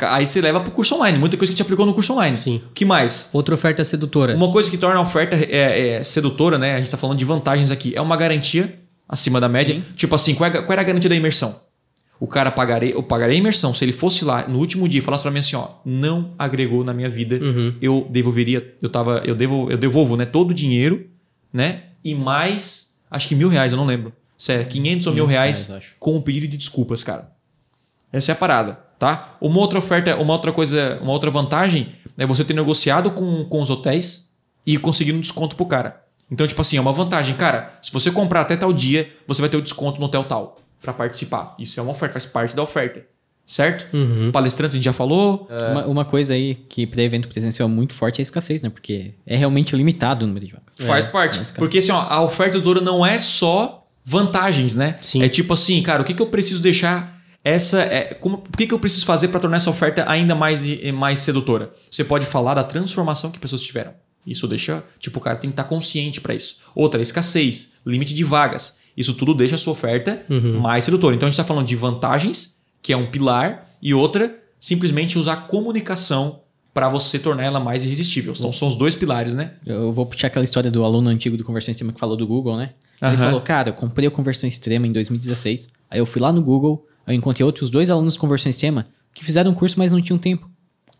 Aí você leva para o curso online. Muita coisa que gente aplicou no curso online. Sim. O que mais? Outra oferta sedutora. Uma coisa que torna a oferta é, é, sedutora, né? A gente está falando de vantagens aqui. É uma garantia acima da média. Sim. Tipo assim, qual, é, qual era a garantia da imersão? O cara pagarei, eu pagarei a imersão. Se ele fosse lá no último dia e falasse para mim assim, ó, não agregou na minha vida, Uhum. eu devolveria, eu tava, eu devo, eu devolvo, né, todo o dinheiro, né, e mais, acho que mil reais, eu não lembro, se é 500 ou mil 500 reais, reais, com o pedido de desculpas, cara. Essa é a parada, tá? Uma outra oferta, uma outra coisa, uma outra vantagem é você ter negociado com, com os hotéis e conseguir um desconto pro cara. Então, tipo assim, é uma vantagem. Cara, se você comprar até tal dia, você vai ter o desconto no hotel tal para participar. Isso é uma oferta, faz parte da oferta. Certo? Uhum. Palestrantes a gente já falou. Uma, uma coisa aí que para evento presencial é muito forte é a escassez, né? Porque é realmente limitado o número de vagas. Faz É, parte. cara, Porque assim, ó, a oferta do não é só vantagens, né? Sim. É tipo assim, cara, o que, que eu preciso deixar essa. É, como, o que, que eu preciso fazer para tornar essa oferta ainda mais, mais sedutora? Você pode falar da transformação que pessoas tiveram. Isso deixa. Tipo, o cara tem que estar consciente para isso. Outra, escassez, limite de vagas. Isso tudo deixa a sua oferta Uhum. mais sedutora. Então a gente está falando de vantagens, que é um pilar, e outra, simplesmente usar comunicação para você tornar ela mais irresistível. São, são os dois pilares, né? Eu vou puxar aquela história do aluno antigo do Conversão Extrema que falou do Google, né? Ele Aham. falou, cara, eu comprei o Conversão Extrema em 2016. Aí eu fui lá no Google, eu encontrei outros dois alunos de Conversão Extrema que fizeram um curso, mas não tinham tempo.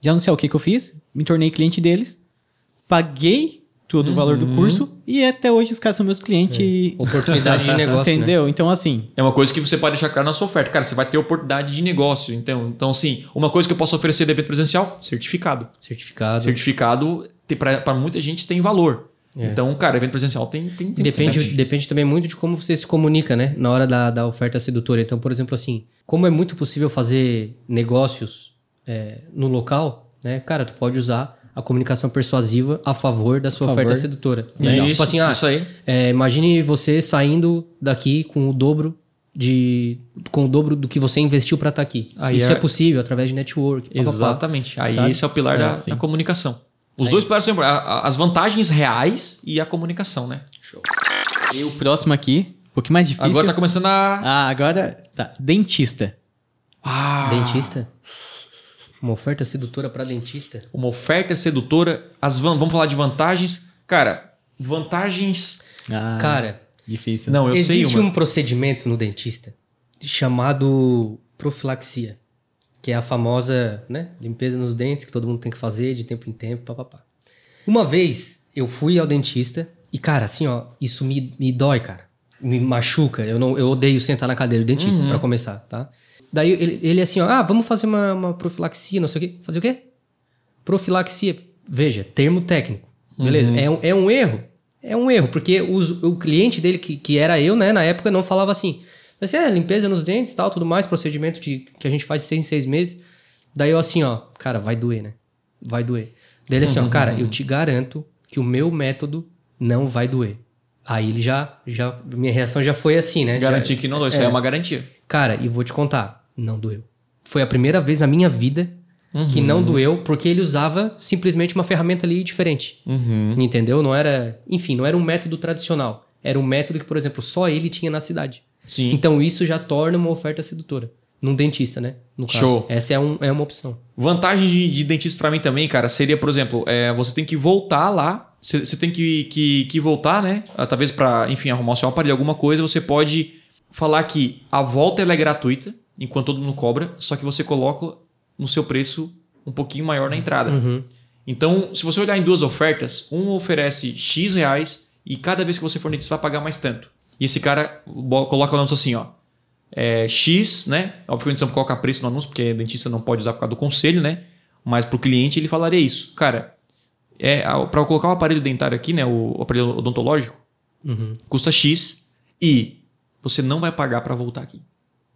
Já não sei o que, que eu fiz, me tornei cliente deles, paguei todo o valor do Uhum. curso e até hoje os caras são meus clientes. e- Oportunidade de negócio, né? Entendeu? Então, assim, É uma coisa que você pode deixar claro na sua oferta. Cara, você vai ter oportunidade de negócio. Então, então assim, uma coisa que eu posso oferecer de evento presencial, certificado. Certificado. Certificado, para muita gente, tem valor. É. Então, cara, evento presencial tem... tem, tem Depende, bastante. depende também muito de como você se comunica, né? Na hora da, da oferta sedutora. Então, por exemplo, assim, como é muito possível fazer negócios é, no local, né? Cara, tu pode usar a comunicação persuasiva a favor da sua A oferta favor. sedutora. Né? Isso, tipo assim, ah, isso aí. é, imagine você saindo daqui com o dobro de com o dobro do que você investiu para estar aqui. Aí Isso é- é... possível através de network. pá, pá, pá. Exatamente. Aí Sabe? esse é o pilar É, da, da comunicação. Os Aí. dois pilares são As vantagens reais e a comunicação, né? e o próximo aqui, um pouquinho mais difícil. Agora tá começando a... Ah, agora tá. Dentista. Ah, Dentista? Uma oferta sedutora pra dentista? Uma oferta sedutora. As van- Vamos falar de vantagens. Cara, vantagens. Ah, Cara, difícil. Não, eu sei existe uma. um procedimento no dentista chamado profilaxia, que é a famosa né, limpeza nos dentes que todo mundo tem que fazer de tempo em tempo, papapá. Uma vez eu fui ao dentista e, cara, assim, ó, isso me, me dói, cara. Me machuca. Eu, não, eu odeio sentar na cadeira do dentista, Uhum. pra começar, tá? Daí ele, ele assim, ó, ah, vamos fazer uma, uma profilaxia, não sei o quê. Fazer o quê? Profilaxia. Veja, termo técnico. Beleza? É, um, é um erro. É um erro, porque os- o cliente dele, que, que era eu, né, na época, não falava assim. Mas é, limpeza nos dentes tal, tudo mais, procedimento de, que a gente faz de seis em seis meses. Daí eu assim, ó, cara, vai doer, né? Vai doer. Daí ele assim, ó, cara, eu te garanto que o meu método não vai doer. Aí ele já, já, minha reação já foi assim, né? Garantir Já- que não dói. Isso aí é uma garantia. Cara, e vou te contar, não doeu. Foi a primeira vez na minha vida que não doeu, porque ele usava simplesmente uma ferramenta ali diferente. Uhum. Entendeu? Não era. Enfim, não era um método tradicional. Era um método que, por exemplo, só ele tinha na cidade. Sim. Então isso já torna uma oferta sedutora. Num dentista, né? No caso. Show. Essa é, um, é uma opção. Vantagem de, de dentista pra mim também, cara, seria, por exemplo, é, você tem que voltar lá, você tem que, que, que voltar, né? Ah, Talvez pra, enfim, arrumar o seu aparelho, alguma coisa, você pode falar que a volta é gratuita, enquanto todo mundo cobra, só que você coloca no seu preço um pouquinho maior na entrada. Uhum. Então, se você olhar em duas ofertas, uma oferece X reais e cada vez que você for dentista vai pagar mais tanto. E esse cara coloca o anúncio assim, ó. É, X, né? Óbvio que a gente não coloca preço no anúncio, porque dentista não pode usar por causa do conselho, né? Mas pro cliente ele falaria isso. Cara, é, para colocar o aparelho dentário aqui, né? O, o aparelho odontológico, Uhum. custa X e você não vai pagar para voltar aqui.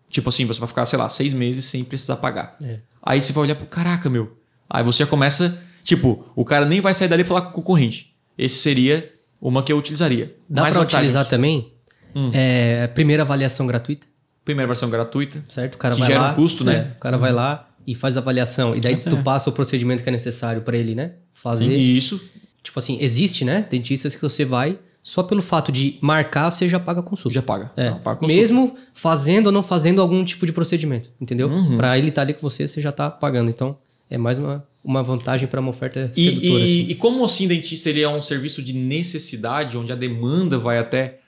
Tipo assim, você vai ficar, sei lá, seis meses sem precisar pagar. É. Aí você vai olhar pro caraca, meu. Aí você já começa, tipo, o cara nem vai sair dali e falar com o concorrente. Esse seria uma que eu utilizaria. Dá vantagens. utilizar também? Hum. É, primeira avaliação gratuita, Primeira versão gratuita. certo? O cara Que vai gera lá. um custo, né? é, o cara vai lá e faz a avaliação. E daí tu é. passa o procedimento que é necessário pra ele, né? Fazer. E isso. Tipo assim, existe, né? Dentistas que você vai, só pelo fato de marcar, você já paga a consulta. Já paga. É, Não, paga consulta. mesmo fazendo ou não fazendo algum tipo de procedimento, entendeu? Uhum. Pra ele estar ali com você, você já tá pagando. Então, é mais uma, uma vantagem pra uma oferta E, sedutora. e, assim. e como assim dentista ele é um serviço de necessidade, onde a demanda vai até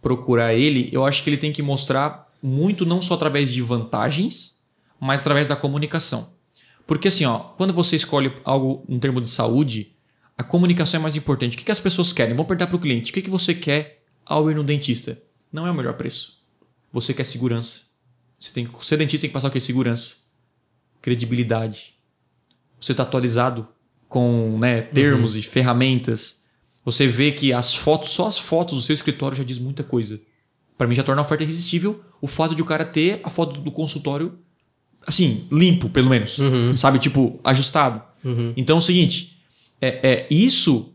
procurar ele, eu acho que ele tem que mostrar muito não só através de vantagens, mas através da comunicação. Porque assim, ó, quando você escolhe algo em termos de saúde, a comunicação é mais importante. O que, que as pessoas querem? Vamos perguntar para o cliente. O que, que você quer ao ir no dentista? Não é o melhor preço. Você quer segurança. Você tem que ser dentista tem que passar o quê? Segurança. Credibilidade. Você está atualizado com né, termos e ferramentas. Você vê que as fotos, só as fotos do seu escritório já diz muita coisa. Para mim já torna a oferta irresistível o fato de o cara ter a foto do consultório assim, limpo, pelo menos. Uhum. Sabe, tipo, ajustado. Uhum. Então é o seguinte, é, é, isso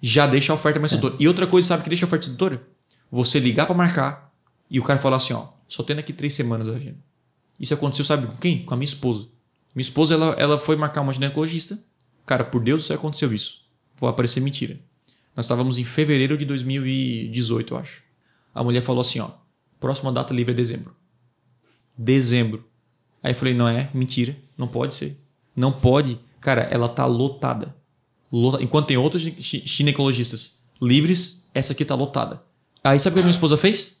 já deixa a oferta mais sedutora. E outra coisa, sabe que deixa a oferta sedutora? Você ligar para marcar e o cara falar assim, ó, só tendo aqui três semanas a agenda. Isso aconteceu, sabe com quem? Com a minha esposa. Minha esposa, ela, ela foi marcar uma ginecologista. Cara, por Deus céu, aconteceu isso. Vou aparecer mentira. Nós estávamos em fevereiro de 2018, eu acho. A mulher falou assim, ó, próxima data livre é dezembro. Dezembro. Aí eu falei, não é, mentira, não pode ser. Não pode. Cara, ela tá lotada. Lota- Enquanto tem outros gi- ginecologistas livres, essa aqui tá lotada. Aí sabe o que a minha esposa fez?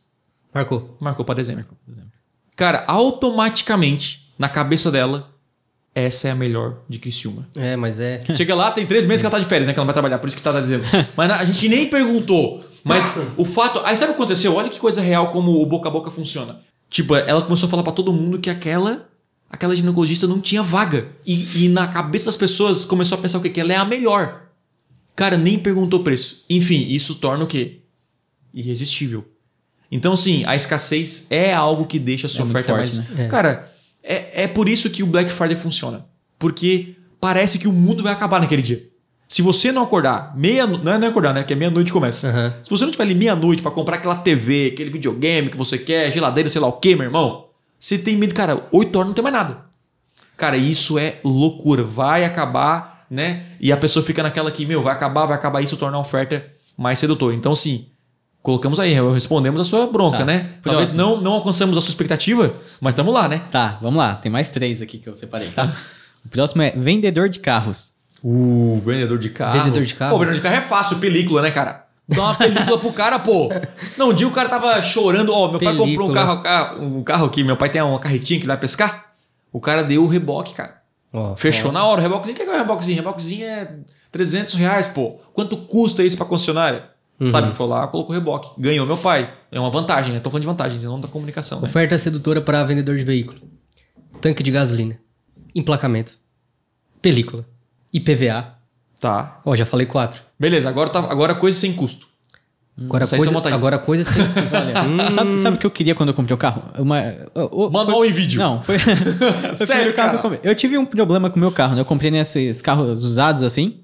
Marcou. Marcou para dezembro. Cara, automaticamente, na cabeça dela, essa é a melhor de Criciúma. É, mas é. Chega lá, tem três meses que ela tá de férias, né? Que ela vai trabalhar, por isso que tá dizendo. Mas a gente nem perguntou. Mas o fato. Aí sabe o que aconteceu? Olha que coisa real como o boca a boca funciona. Tipo, ela começou a falar pra todo mundo que aquela. Aquela ginecologista não tinha vaga. E, e na cabeça das pessoas começou a pensar o quê? Que ela é a melhor. Cara, nem perguntou preço. Enfim, isso torna o quê? Irresistível. Então, assim, a escassez é algo que deixa a sua É oferta forte, mais. né? É. Cara, é, é por isso que o Black Friday funciona. Porque parece que o mundo vai acabar naquele dia. Se você não acordar, meia não é não é acordar, né? Que é meia-noite começa. Aham. Se você não tiver ali meia-noite pra comprar aquela TV, aquele videogame que você quer, geladeira, sei lá o que, meu irmão, você tem medo, cara, 8 horas não tem mais nada. Cara, isso é loucura. Vai acabar, né? E a pessoa fica naquela que, meu, vai acabar, vai acabar, isso torna a oferta mais sedutora. Então, assim, Colocamos aí, respondemos a sua bronca, Tá. né? Talvez não, não alcançamos a sua expectativa, mas estamos lá, né? Tá, vamos lá. Tem mais três aqui que eu separei, tá? O próximo é vendedor de carros. Uh, vendedor de carro. Vendedor de carro. Pô, vendedor de carro é fácil, película, né, cara? Dá uma película pro cara, pô. Não, um dia o cara tava chorando. Ó, meu pai comprou um Película. carro, um carro aqui. Meu pai tem uma carretinha que ele vai pescar. O cara deu o reboque, cara. Ó, Fechou na hora. O reboquezinho, o que é que é o reboquezinho? Reboquezinho é 300 reais, pô. Quanto custa isso pra concessionária? Uhum. Sabe? Foi lá, colocou o reboque. Ganhou meu pai. É uma vantagem, né? Tô falando de vantagens, não da comunicação, né? Oferta sedutora para vendedor de veículo. Tanque de gasolina. Emplacamento. Película. IPVA. Tá. Ó, já falei quatro. Beleza, agora, tá, agora coisa sem custo. Agora Isso aí coisa, agora coisa sem custo. Hum. sabe, sabe o que eu queria quando eu comprei o carro? Uma, o- Manual em vídeo. Não, foi. foi Sério, carro que eu cara? comprei. Eu tive um problema com o meu carro, né? Eu comprei nesses carros usados assim.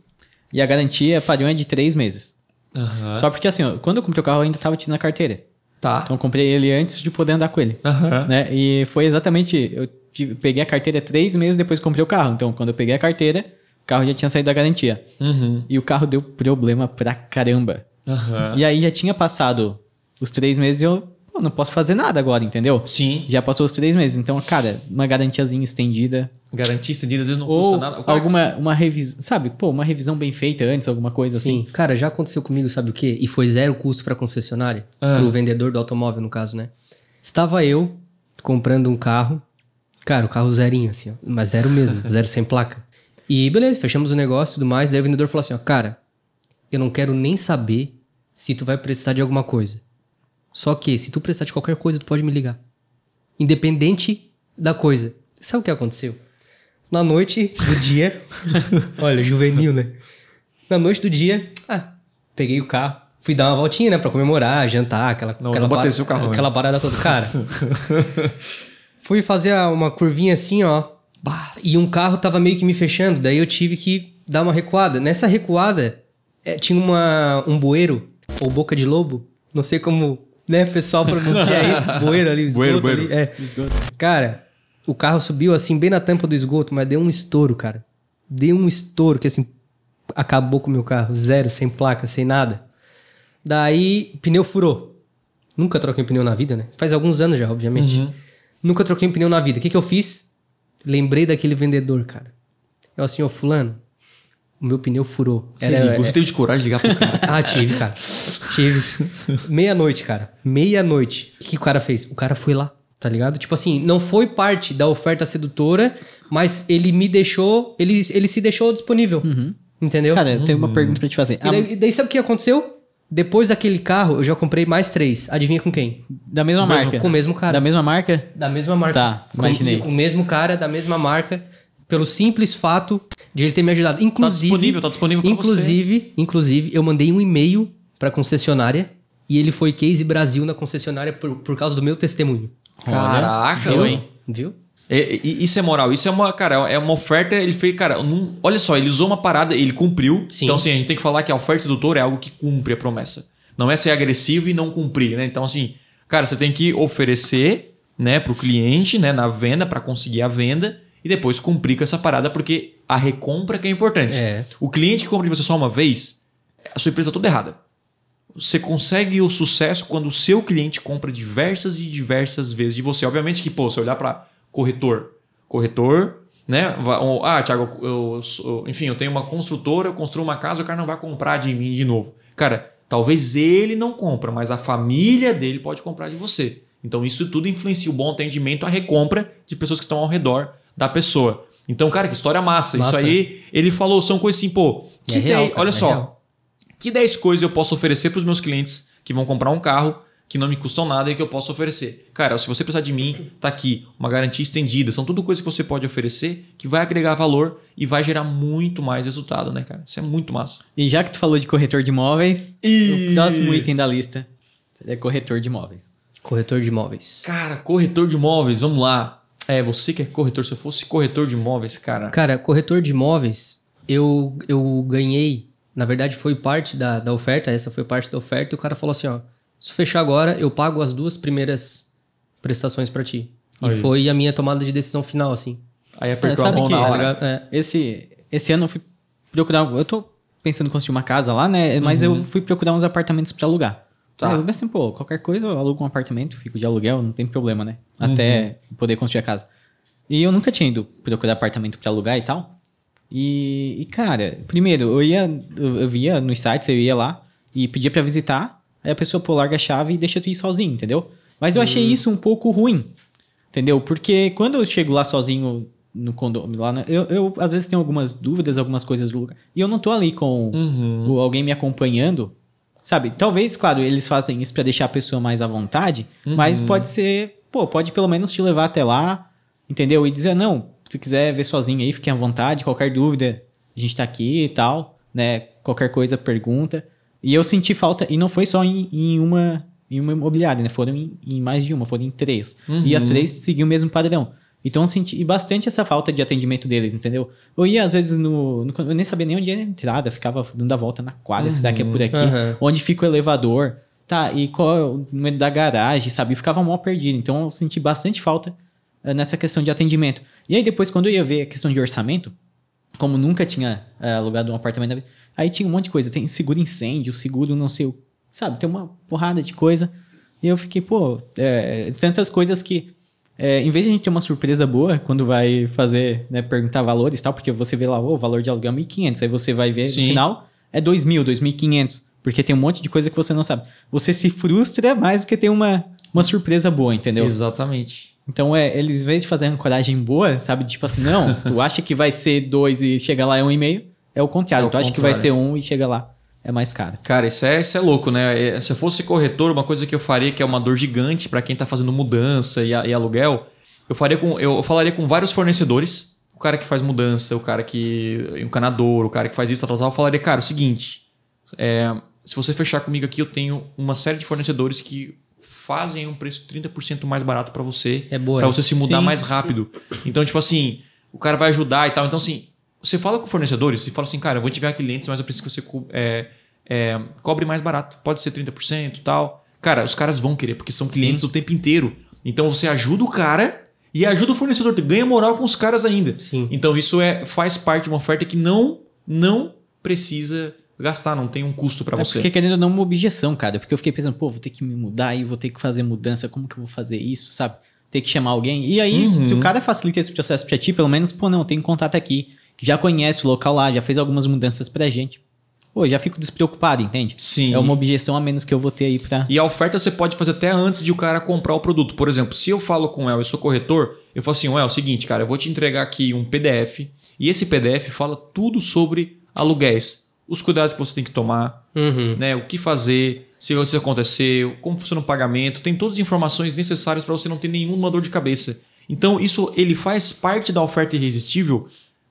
E a garantia padrão é de três meses. Aham. Só porque assim, ó, quando eu comprei o carro eu ainda tava tirando a carteira. Tá. Então eu comprei ele antes de poder andar com ele. Aham. Né? E foi exatamente. Eu tive- peguei a carteira três meses depois que comprei o carro. Então, quando eu peguei a carteira, o carro já tinha saído da garantia. Uhum. E o carro deu problema pra caramba. E aí já tinha passado os três meses e eu pô, não posso fazer nada agora, entendeu? Sim. Já passou os três meses. Então, cara, uma garantiazinha estendida. Garantia estendida às vezes não ou custa nada. Cara- alguma uma revisão. Sabe, pô, uma revisão bem feita antes, alguma coisa Sim. assim. Cara, já aconteceu comigo, sabe o quê? E foi zero custo para concessionária, Ah. pro vendedor do automóvel, no caso, né? Estava eu comprando um carro. Cara, o carro zerinho, assim, ó. Mas zero mesmo, zero sem placa. E beleza, fechamos o negócio e tudo mais. Daí o vendedor falou assim, ó, cara, eu não quero nem saber se tu vai precisar de alguma coisa. Só que, se tu precisar de qualquer coisa, tu pode me ligar. Independente da coisa. Sabe o que aconteceu? Na noite do dia. olha, juvenil, né? Na noite do dia, ah, peguei o carro, fui dar uma voltinha, né, pra comemorar, jantar, aquela, Não, aquela, não batesse o carro, né? aquela parada toda. Cara, fui fazer uma curvinha assim, ó, Bah, e um carro tava meio que me fechando, daí eu tive que dar uma recuada. Nessa recuada, é, tinha uma, um bueiro, ou boca de lobo, não sei como, né, o pessoal pronuncia isso, bueiro ali, o esgoto Bueiro, ali. bueiro. É. Cara, o carro subiu assim, bem na tampa do esgoto, mas deu um estouro, cara. Deu um estouro que assim, acabou com o meu carro. Zero, sem placa, sem nada. Daí, pneu furou. Nunca troquei um pneu na vida, né? Faz alguns anos já, obviamente. Uhum. Nunca troquei um pneu na vida. O que, que eu fiz? Lembrei daquele vendedor, cara. Eu assim, ó, fulano, o meu pneu furou. Você ligou, você teve de coragem de ligar pro cara. Ah, tive, cara. tive. Meia-noite, cara. Meia-noite. O que, que o cara fez? O cara foi lá, tá ligado? Tipo assim, não foi parte da oferta sedutora, mas ele me deixou. Ele, ele se deixou disponível. Entendeu? Cara, eu tenho uma pergunta pra te fazer. e daí, daí sabe o que aconteceu? Depois daquele carro, eu já comprei mais três. Adivinha com quem? Da mesma Com o mesmo- marca. com o mesmo cara. Da mesma marca? Da mesma marca. Tá, Com- imaginei. O mesmo cara, da mesma marca, pelo simples fato de ele ter me ajudado. Inclusive, disponível, tá disponível pra inclusive, inclusive, eu mandei um e-mail pra concessionária e ele foi case Brasil na concessionária por, por causa do meu testemunho. Caraca, viu, hein? Viu? É, e- isso é moral, isso é uma, cara, é uma oferta, ele fez, cara, não- olha só, ele usou uma parada, ele cumpriu. Sim. Então, assim, a gente tem que falar que a oferta sedutora é algo que cumpre a promessa. Não é ser agressivo e não cumprir, né? Então, assim, cara, você tem que oferecer, né, pro cliente, né, na venda, para conseguir a venda e depois cumprir com essa parada, porque a recompra que é importante. É. O cliente que compra de você só uma vez, a sua empresa tá toda errada. Você consegue o sucesso quando o seu cliente compra diversas e diversas vezes de você. Obviamente que, pô, se eu olhar para corretor, corretor, né? Ah, Thiago, eu, sou- enfim, eu tenho uma construtora, eu construo uma casa, o cara não vai comprar de mim de novo. Cara, talvez ele não compra, mas a família dele pode comprar de você. Então isso tudo influencia o bom atendimento, a recompra de pessoas que estão ao redor da pessoa. Então, cara, que história massa. Isso Massa. aí, ele falou, são coisas assim, pô, É que real, dez- cara, olha é só, real. que 10 coisas eu posso oferecer para os meus clientes que vão comprar um carro que não me custam nada e que eu posso oferecer? Cara, se você precisar de mim, tá aqui uma garantia estendida. São tudo coisas que você pode oferecer que vai agregar valor e vai gerar muito mais resultado, né, cara? Isso é muito massa. E já que tu falou de corretor de imóveis, E- o próximo item da lista é corretor de imóveis. Corretor de imóveis. Cara, corretor de imóveis, vamos lá. É, você que é corretor, se eu fosse corretor de imóveis, cara. Cara, corretor de imóveis, eu, eu ganhei. Na verdade, foi parte da, da oferta, essa foi parte da oferta, e o cara falou assim: ó, se fechar agora, eu pago as duas primeiras prestações pra ti. E aí. foi a minha tomada de decisão final, assim. Aí apertou É, a mão que- na Tá hora. É. Esse, esse ano eu fui procurar. Eu tô pensando em construir uma casa lá, né? Mas Uhum. eu fui procurar uns apartamentos pra alugar. Tá. É, assim, pô, qualquer coisa eu alugo um apartamento, fico de aluguel, não tem problema, né? Até poder construir a casa. E eu nunca tinha ido procurar apartamento pra alugar e tal. E, e, cara, primeiro, eu ia, eu, via nos sites, eu ia lá e pedia pra visitar, aí a pessoa, pô, larga a chave e deixa tu ir sozinho, entendeu? Mas eu achei isso um pouco ruim, entendeu? Porque quando eu chego lá sozinho no condomínio, lá, na- eu, eu às vezes tenho algumas dúvidas, algumas coisas do lugar, e eu não tô ali com Uhum. alguém me acompanhando, sabe? Talvez, claro, eles fazem isso pra deixar a pessoa mais à vontade, mas Uhum. pode ser, pô, pode pelo menos te levar até lá, entendeu? E dizer, não, se quiser ver sozinho aí, fique à vontade, qualquer dúvida, a gente tá aqui e tal, né? Qualquer coisa, pergunta. E eu senti falta, e não foi só em, em uma em uma imobiliária, né? Foram em, em mais de uma, foram em três. E as Uhum. três seguiam o mesmo padrão. Então eu senti bastante essa falta de atendimento deles, entendeu? Eu ia às vezes no, no- Eu nem sabia nem onde era a entrada, ficava dando a volta na quadra, se daqui é por aqui, Aham. onde fica o elevador, tá? E qual é o número da garagem, sabe? Eu ficava mal perdido. Então eu senti bastante falta eh, nessa questão de atendimento. E aí depois, quando eu ia ver a questão de orçamento, como nunca tinha eh, alugado um apartamento, na vida, aí tinha um monte de coisa. Tem seguro incêndio, seguro não sei o. Sabe? Tem uma porrada de coisa. E eu fiquei, pô, é, tantas coisas que. É, em vez de a gente ter uma surpresa boa quando vai fazer, né, perguntar valores e tal, porque você vê lá, ô, o valor de aluguel é 1.500, aí você vai ver Sim. no final é 2.000, 2.500, porque tem um monte de coisa que você não sabe. Você se frustra mais do que ter uma, uma surpresa boa, entendeu? Exatamente. Então, é, eles, em vez de fazer uma coragem boa, sabe? Tipo assim, não, tu acha que vai ser dois e chega lá é um e meio, é o contrário. É o tu acha que vai contrário. ser um e chega lá é mais caro. Cara, isso é, isso é louco, né? É, Se eu fosse corretor, uma coisa que eu faria que é uma dor gigante para quem tá fazendo mudança e, e aluguel, eu faria com, eu falaria com vários fornecedores, o cara que faz mudança, o cara que encanador, o cara que faz isso, tal, tal, tal, eu falaria, cara, o seguinte, é, se você fechar comigo aqui, eu tenho uma série de fornecedores que fazem um preço 30% mais barato para você, É boa. para você se mudar Sim. mais rápido. Então, tipo assim, o cara vai ajudar e tal. Então, assim, você fala com fornecedores e fala assim, cara, eu vou te enviar clientes, mas eu preciso que você é, é, cobre mais barato. Pode ser 30% e tal. Cara, os caras vão querer, porque são clientes o tempo inteiro. Então, você ajuda o cara e ajuda o fornecedor. Ganha moral com os caras ainda. Sim. Então, isso é, faz parte de uma oferta que não, não precisa gastar, não tem um custo para É você. porque querendo não, uma objeção, cara. Porque eu fiquei pensando, pô, vou ter que me mudar e vou ter que fazer mudança, como que eu vou fazer isso, sabe? Ter que chamar alguém. E aí, Uhum. se o cara facilita esse processo pra ti, pelo menos, pô, não, tem contato aqui, que já conhece o local lá, já fez algumas mudanças pra gente. Pô, já fico despreocupado, entende? Sim. É uma objeção a menos que eu vou ter aí pra. E a oferta você pode fazer até antes de o cara comprar o produto. Por exemplo, se eu falo com o El, eu sou corretor, eu falo assim, El, é o seguinte, cara, eu vou te entregar aqui um PDF e esse PDF fala tudo sobre aluguéis. Os cuidados que você tem que tomar, Uhum. né, o que fazer, se isso acontecer, como funciona o pagamento, tem todas as informações necessárias para você não ter nenhuma dor de cabeça. Então, isso ele faz parte da oferta irresistível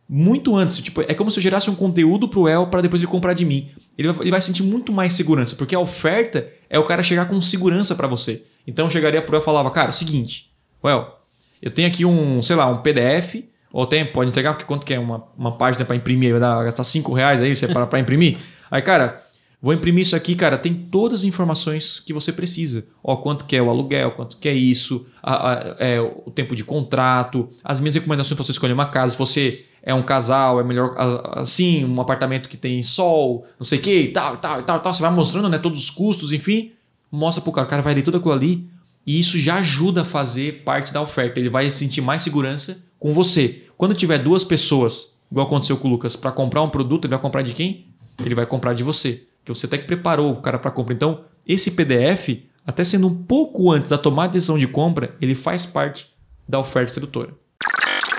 muito antes. Tipo, é como se eu gerasse um conteúdo pro El para depois ele comprar de mim. Ele vai, ele vai sentir muito mais segurança, porque a oferta é o cara chegar com segurança para você. Então eu chegaria pro El e falava, cara, é o seguinte, El, eu tenho aqui um, sei lá, um PDF, ou tem, pode entregar, porque quanto que é uma, uma página para imprimir? Vai dar, gastar 5 reais aí você para imprimir? Aí, cara, vou imprimir isso aqui, cara, tem todas as informações que você precisa. Ó, quanto que é o aluguel, quanto que é isso, a- a- é, o tempo de contrato, as minhas recomendações para você escolher uma casa. Se você é um casal, é melhor a- assim, um apartamento que tem sol, não sei o que, e tal, e tal, e tal, tal. Você vai mostrando, né, todos os custos, enfim. Mostra pro cara, o cara vai ler tudo aquilo ali e isso já ajuda a fazer parte da oferta. Ele vai sentir mais segurança com você. Quando tiver duas pessoas, igual aconteceu com o Lucas, para comprar um produto, ele vai comprar de quem? Ele vai comprar de você. Que você até que preparou o cara para compra. Então, esse PDF, até sendo um pouco antes da tomada de decisão de compra, ele faz parte da oferta sedutora.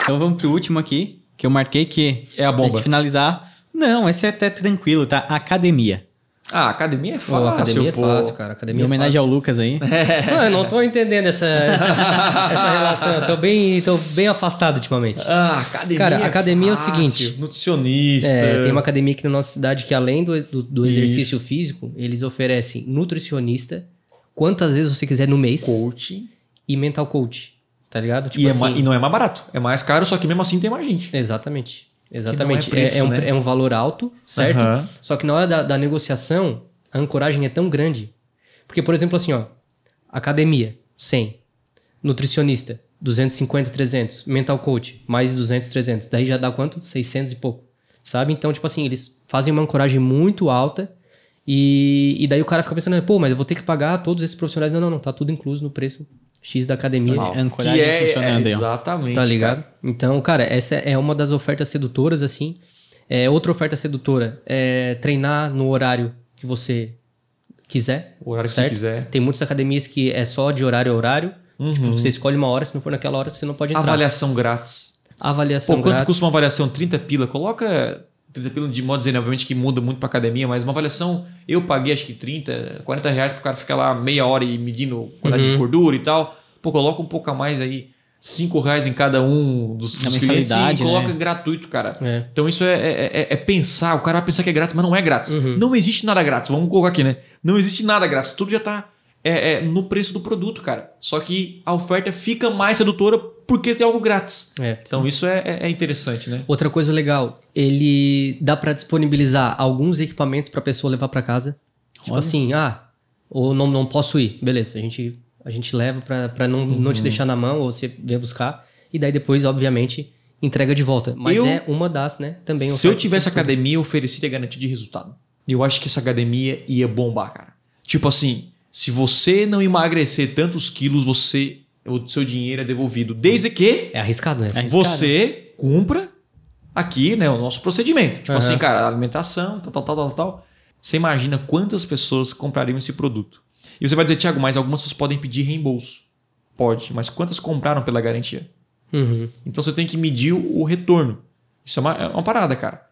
Então vamos pro último aqui, que eu marquei que. É a bomba. finalizar. Não, esse é até tranquilo, tá? Academia. Ah, academia é Pô, fácil, academia pô. é fácil, cara. Em Academia é homenagem fácil. ao Lucas aí. Mano, eu não tô entendendo essa, essa, essa relação. Eu tô bem, tô bem afastado ultimamente. Ah, academia. Cara, academia é o fácil. seguinte. Nutricionista. É, tem uma academia aqui na nossa cidade que, além do, do, do exercício Isso. físico, eles oferecem nutricionista, quantas vezes você quiser no mês, coach. e mental coach. Tá ligado? Tipo E, é assim, ma- e não é mais barato. É mais caro, só que mesmo assim tem mais gente. Exatamente. Exatamente. não é preço, é, um, né? é um valor alto, certo? Aham. Só que na hora da, da negociação, a ancoragem é tão grande. Porque, por exemplo, assim, ó, academia, 100. Nutricionista, 250, 300. Mental coach, mais 200, 300. Daí já dá quanto? 600 e pouco. Sabe? Então, tipo assim, eles fazem uma ancoragem muito alta E, e daí o cara fica pensando, pô, mas eu vou ter que pagar todos esses profissionais. Não, não, não, tá tudo incluso no preço X da academia. Normal. Que Ancoragem é, funcionando é exatamente. Tá ligado? cara. Então, cara, essa é uma das ofertas sedutoras, assim. É, outra oferta sedutora é treinar no horário que você quiser. O horário que certo? você quiser. Tem muitas academias que é só de horário a horário. Tipo, você escolhe uma hora, se não for naquela hora, você não pode entrar. Avaliação grátis. Avaliação Pô, quanto grátis. custa uma avaliação? 30 pila. Coloca 30 pila de modo dizer, obviamente que muda muito pra academia, mas uma avaliação, eu paguei acho que 30, 40 reais pro cara ficar lá meia hora e medindo quantidade Uhum. de gordura e tal. Pô, coloca um pouco a mais aí. 5 reais em cada um dos, Na dos clientes e coloca né? gratuito, cara. É. Então isso é, é- é- é pensar, o cara vai pensar que é grátis, mas não é grátis. Uhum. Não existe nada grátis, vamos colocar aqui, né? Não existe nada grátis, tudo já tá é, é, no preço do produto, cara. Só que a oferta fica mais sedutora porque tem algo grátis. É. Então isso é, é- é interessante, né? Outra coisa legal, ele dá pra disponibilizar alguns equipamentos pra pessoa levar pra casa. Tipo Olha. assim, ah, ou não, não posso ir. Beleza, a gente, a gente leva pra, pra não, não Uhum. te deixar na mão ou você vem buscar. E daí depois, obviamente, entrega de volta. Mas Eu- é uma das, né? Também Se eu tivesse academia, eu ofereceria garantia de resultado. Eu acho que essa academia ia bombar, cara. Tipo assim, se você não emagrecer tantos quilos, você o seu dinheiro é devolvido. Desde que É arriscado, né? É arriscado. você cumpra aqui, né, o nosso procedimento. Tipo Aham. assim, cara, alimentação, tal, tal, tal, tal, tal. Você imagina quantas pessoas comprariam esse produto. E você vai dizer, Thiago, mas algumas pessoas podem pedir reembolso. Pode, mas quantas compraram pela garantia? Uhum. Então você tem que medir o retorno. Isso é uma, é uma parada, cara.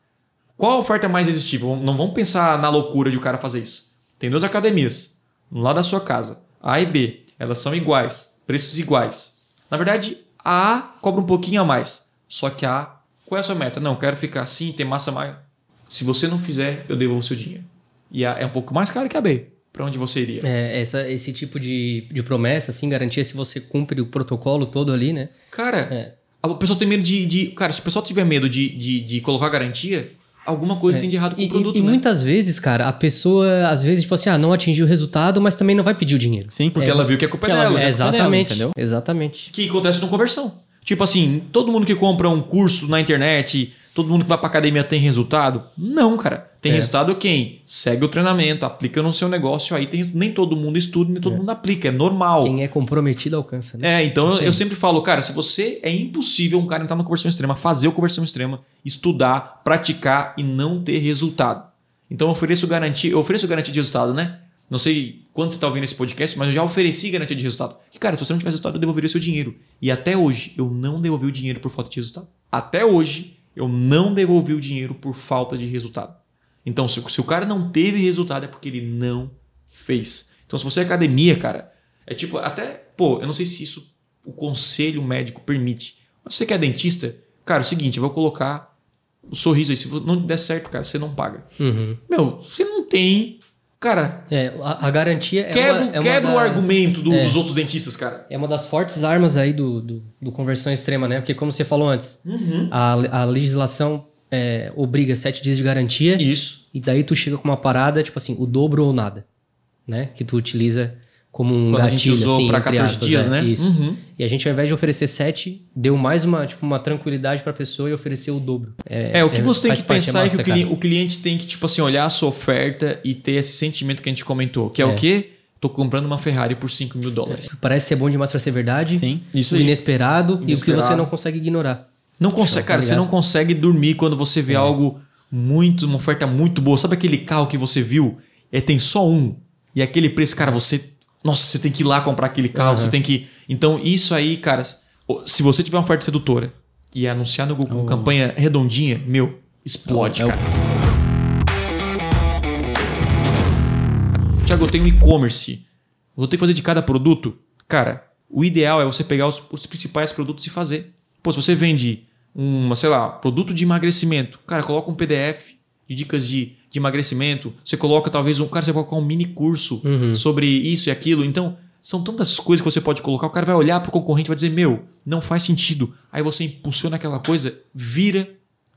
Qual a oferta mais irresistível? Não vamos pensar na loucura de o cara fazer isso. Tem duas academias, lá da sua casa, A e B. Elas são iguais, preços iguais. Na verdade, a A cobra um pouquinho a mais. Só que a A, qual é a sua meta? Não, quero ficar assim, ter massa mais. Se você não fizer, eu devolvo o seu dinheiro. E a é um pouco mais caro que a B. Pra onde você iria? É, essa, esse tipo de, de promessa, assim, garantia se você cumpre o protocolo todo ali, né? Cara, É. o pessoal tem medo de, de- Cara, se o pessoal tiver medo de, de, de colocar garantia, alguma coisa tem de errado com E, o produto, e- e né? muitas vezes, cara, a pessoa, às vezes, tipo assim, ah, não atingiu o resultado, mas também não vai pedir o dinheiro. Sim, Porque ela viu que a culpa é Porque ela dela. viu É, culpa dela, exatamente. entendeu? Exatamente. Que acontece no conversão. Tipo assim, todo mundo que compra um curso na internet, todo mundo que vai pra academia tem resultado? Não, cara. Tem É. resultado quem? Segue o treinamento, aplica no seu negócio, aí tem, nem todo mundo estuda, nem todo mundo aplica. É normal. Quem é comprometido alcança, né? É, então eu, sempre falo, cara, se você é impossível um cara entrar na conversão extrema, fazer o conversão extrema, estudar, praticar e não ter resultado. Então eu ofereço garantia, eu ofereço garantia de resultado, né? Não sei quando você está ouvindo esse podcast, mas eu já ofereci garantia de resultado. E, cara, se você não tivesse resultado, eu devolveria seu dinheiro. E até hoje, eu não devolvi o dinheiro por falta de resultado. Até hoje, eu não devolvi o dinheiro por falta de resultado. Então, se, se o cara não teve resultado, é porque ele não fez. Então, se você é academia, cara, é tipo, até, pô, eu não sei se isso o conselho médico permite. Mas você que é dentista, cara, é o seguinte, eu vou colocar o sorriso aí. Se não der certo, cara, você não paga. Uhum. Meu, você não tem. Cara, É, a, a garantia é quebra, uma, é uma quebra o das- argumento do- é. dos outros dentistas, cara. É uma das fortes armas aí do, do, do conversão extrema, né? Porque como você falou antes, Uhum. a, a legislação é, obriga sete dias de garantia Isso. e daí tu chega com uma parada, tipo assim, o dobro ou nada, né? Que tu utiliza como um Quando a gatilho, gente usou assim, entre 14 aspas, dias, é, né? Isso. Uhum. E a gente, ao invés de oferecer sete, deu mais uma, tipo, uma tranquilidade pra pessoa e oferecer o dobro. É, o que você tem que parte, pensar é, massa, que o cliente, o cliente tem que, tipo assim, olhar a sua oferta e ter esse sentimento que a gente comentou. Que é, É. o quê? Tô comprando uma Ferrari por 5 mil dólares. Parece ser bom demais pra ser verdade. Sim. Isso o aí. inesperado, e o que Inesperado. você não consegue ignorar. Não consegue, Show, cara, tá você não consegue dormir quando você vê algo muito, uma oferta muito boa. Sabe aquele carro que você viu? É, tem só um. E aquele preço, cara, você. Nossa, você tem que ir lá comprar aquele carro, Aham. você tem que. Então, isso aí, cara, se você tiver uma oferta sedutora e anunciar no Google Oh. campanha redondinha, meu, explode, É o- cara. Tiago, eu tenho um e-commerce. Vou ter que fazer de cada produto? Cara, o ideal é você pegar os, os principais produtos e fazer. Pô, se você vende uma, sei lá, produto de emagrecimento, cara, coloca um PDF de dicas de, de emagrecimento. Você coloca talvez um. Cara, você vai colocar um mini curso Uhum. sobre isso e aquilo. Então, são tantas coisas que você pode colocar. O cara vai olhar pro concorrente e vai dizer: Meu, não faz sentido. Aí você impulsiona aquela coisa, vira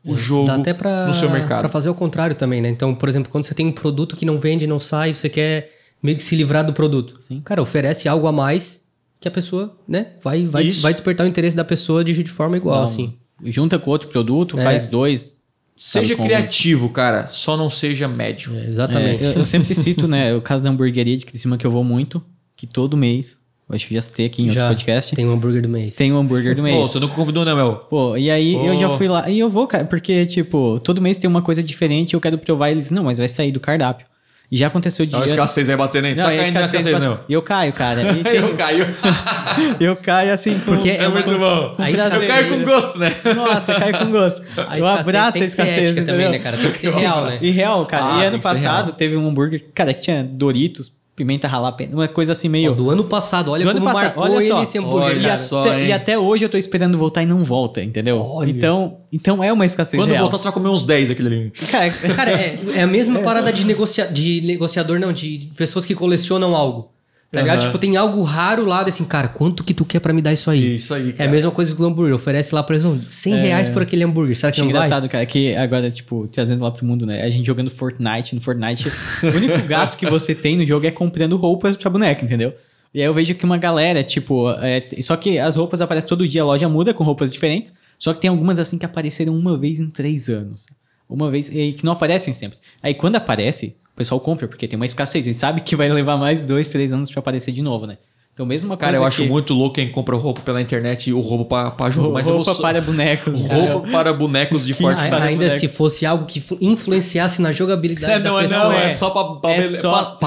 o jogo Dá até pra, no seu mercado. pra fazer o contrário também, né? Então, por exemplo, quando você tem um produto que não vende, não sai, você quer meio que se livrar do produto. Sim. Cara, oferece algo a mais que a pessoa, né? Vai, vai, Isso. vai despertar o interesse da pessoa de, de forma igual, um- assim. Junta com outro produto, É. faz dois Seja como- criativo, cara. Só não seja médio. É, exatamente. É, eu, eu sempre cito, né, o caso da hamburgueria de Criciúma que eu vou muito, que todo mês, eu acho que já citei aqui em Já outro podcast, tem, Tem um hambúrguer do mês. um hambúrguer do mês. Pô, você nunca convidou, né, Mel? Pô, e aí eu já Pô. fui lá, e eu vou, cara, porque, tipo, todo mês tem uma coisa diferente, eu quero provar, eles, não, mas vai sair do cardápio. E já aconteceu de Olha a escassez aí batendo aí. Não, tá caindo na escassez, não. E eu caio, cara. E tem- Eu caio. eu caio assim com... Porque É, É uma- muito bom. a Eu caio com gosto, né? Nossa, cai com gosto. A eu abraço a escassez, também, né, cara? Tem que ser real, né? E real, cara. Ah, e ano passado teve um hambúrguer, cara, que tinha Doritos, pimenta ralapeno, uma coisa assim meio... Ó, do ano passado, olha Do ano como passado, marcou olha ele só. esse hambúrguer, Olha E, só. até, hein? e até hoje eu tô esperando voltar e não volta, entendeu? Olha. Então, então é uma escassez Quando real. voltar, você vai comer uns 10 aquele ali. Cara, Cara, é, é a mesma parada de, negocia, de negociador, não, de, de pessoas que colecionam algo. Tá ligado? Aham. Tipo, tem algo raro lá, assim, cara, quanto que tu quer pra me dar isso aí? Isso aí, É cara. a mesma coisa que o hambúrguer. Oferece lá eles, não, 100 reais por aquele hambúrguer. Será que Achei não vai? engraçado, cara, que agora, tipo, trazendo lá pro mundo, né? A gente jogando Fortnite, no Fortnite, o único gasto que você tem no jogo é comprando roupas pra boneca, entendeu? E aí eu vejo que uma galera, tipo, é, só que as roupas aparecem todo dia, a loja muda com roupas diferentes, só que tem algumas assim que apareceram uma vez em três anos. Uma vez, e que não aparecem sempre. Aí quando aparece, pessoal compra, porque tem uma escassez, e sabe que vai levar mais dois, três anos pra aparecer de novo, né? Então mesmo uma Cara, eu acho que... muito louco quem compra roupa pela internet e o roubo pra, pra jogo. Mas roupa vou para bonecos. cara. roupa para bonecos de para ainda boneco. se fosse algo que influenciasse na jogabilidade É, da não, é, pessoa. não, é é. só pra, pra, É ser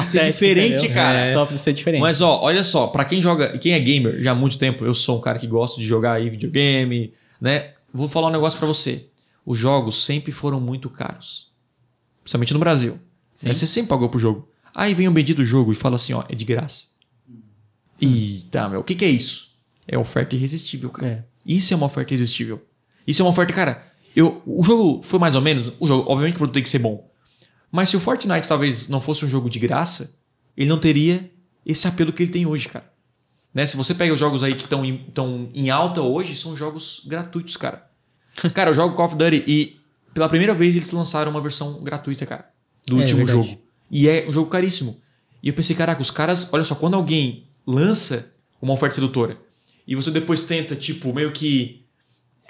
estética, diferente, entendeu? cara. É, Só pra ser diferente. Mas ó, olha só, pra quem joga, quem é gamer já há muito tempo, eu sou um cara que gosta de jogar aí videogame, né? Vou falar um negócio pra você. Os jogos sempre foram muito caros. Principalmente no Brasil. Né? Você sempre pagou pro jogo. Aí vem o bendito jogo e fala assim, ó, é de graça. Eita, meu, o que que é isso? É oferta irresistível, cara. É. Isso é uma oferta irresistível. Isso é uma oferta, cara. Eu, o jogo foi mais ou menos. O jogo, obviamente que o produto tem que ser bom. Mas se o Fortnite talvez não fosse um jogo de graça, ele não teria esse apelo que ele tem hoje, cara. Né? Se você pega os jogos aí que estão em, tão em alta hoje, são jogos gratuitos, cara. Cara, eu jogo Call of Duty e pela primeira vez eles lançaram uma versão gratuita, cara, do É, último verdade. jogo. E é um jogo caríssimo. E eu pensei, caraca, os caras, olha só, quando alguém lança uma oferta sedutora e você depois tenta, tipo, meio que.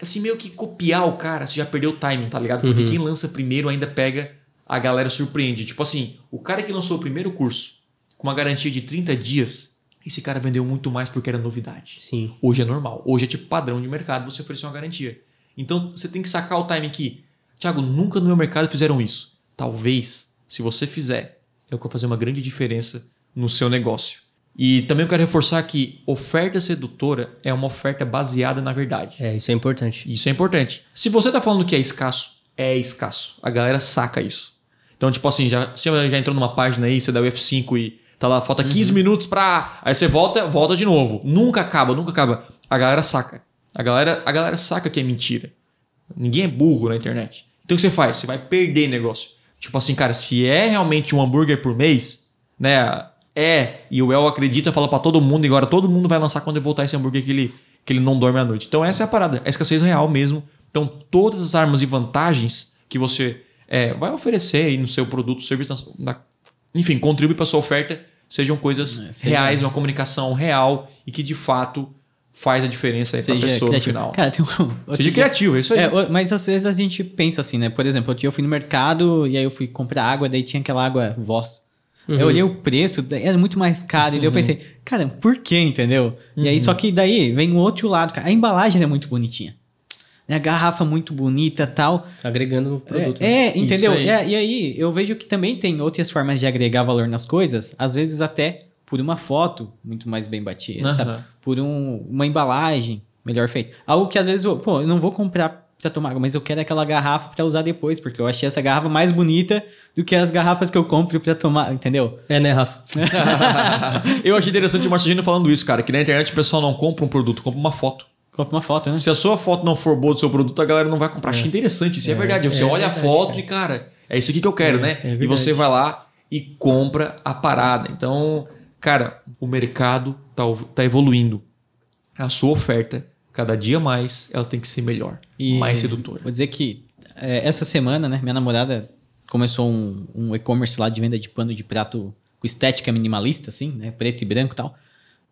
Assim, meio que copiar o cara, você já perdeu o timing, tá ligado? Porque Uhum. quem lança primeiro ainda pega, a galera surpreende. Tipo assim, o cara que lançou o primeiro curso com uma garantia de 30 dias, esse cara vendeu muito mais porque era novidade. Sim. Hoje é normal. Hoje é tipo padrão de mercado você oferecer uma garantia. Então você tem que sacar o timing que, Thiago, nunca no meu mercado fizeram isso. Talvez, se você fizer, é o que vai fazer uma grande diferença no seu negócio. E também eu quero reforçar que oferta sedutora é uma oferta baseada na verdade. É, isso é importante. Isso é importante. Se você está falando que é escasso, é escasso. A galera saca isso. Então, tipo assim, já, você já entrou numa página aí, você dá o F5 e tá lá, falta 15 minutos pra. Aí você volta, volta de novo. Nunca acaba, nunca acaba. A galera saca. A galera, a galera saca que é mentira. Ninguém é burro na internet. Então o que você faz? Você vai perder negócio. Tipo assim, cara, se é realmente um hambúrguer por mês, né? É, e o El acredita, fala pra todo mundo, e agora todo mundo vai lançar quando ele voltar esse hambúrguer que ele, que ele não dorme à noite. Então essa é a parada, é escassez real mesmo. Então todas as armas e vantagens que você é, vai oferecer aí no seu produto, serviço, na- na- enfim, contribui para sua oferta, sejam coisas É, reais, uma comunicação real e que de fato faz a diferença aí para a Seja pessoa criativo. no final. Cara, tem um... Seja dia- criativo, é isso aí. É, mas às vezes a gente pensa assim, né? Por exemplo, outro dia eu fui no mercado e aí eu fui comprar água, daí tinha aquela água Voss. Uhum. Eu olhei o preço, era muito mais caro. E daí eu pensei, cara, por quê, entendeu? E aí, só que daí vem o outro lado, cara. A embalagem é muito bonitinha. A garrafa muito bonita tal. Agregando no produto. É, é, entendeu? Aí. A- e aí, eu vejo que também tem outras formas de agregar valor nas coisas, às vezes até por uma foto muito mais bem batida, Aham. sabe? Por um- uma embalagem melhor feita. Algo que às vezes, eu, pô, eu não vou comprar pra tomar água, mas eu quero aquela garrafa pra usar depois, porque eu achei essa garrafa mais bonita do que as garrafas que eu compro pra tomar, entendeu? É, né, Rafa? eu achei interessante o Marcelino falando isso, cara, que na internet o pessoal não compra um produto, compra uma foto. Compra uma foto, né? Se a sua foto não for boa do seu produto, a galera não vai comprar. Achei interessante, isso é, É, verdade. Você é olha verdade, a foto cara. e, cara, é isso aqui que eu quero, É, né? é e você vai lá e compra a parada. Então, cara, o mercado tá, tá evoluindo. A sua oferta, cada dia mais, ela tem que ser melhor, E mais sedutora. Vou dizer que é, essa semana, né, minha namorada começou um, um e-commerce lá de venda de pano de prato com estética minimalista, assim, né, preto e branco e tal.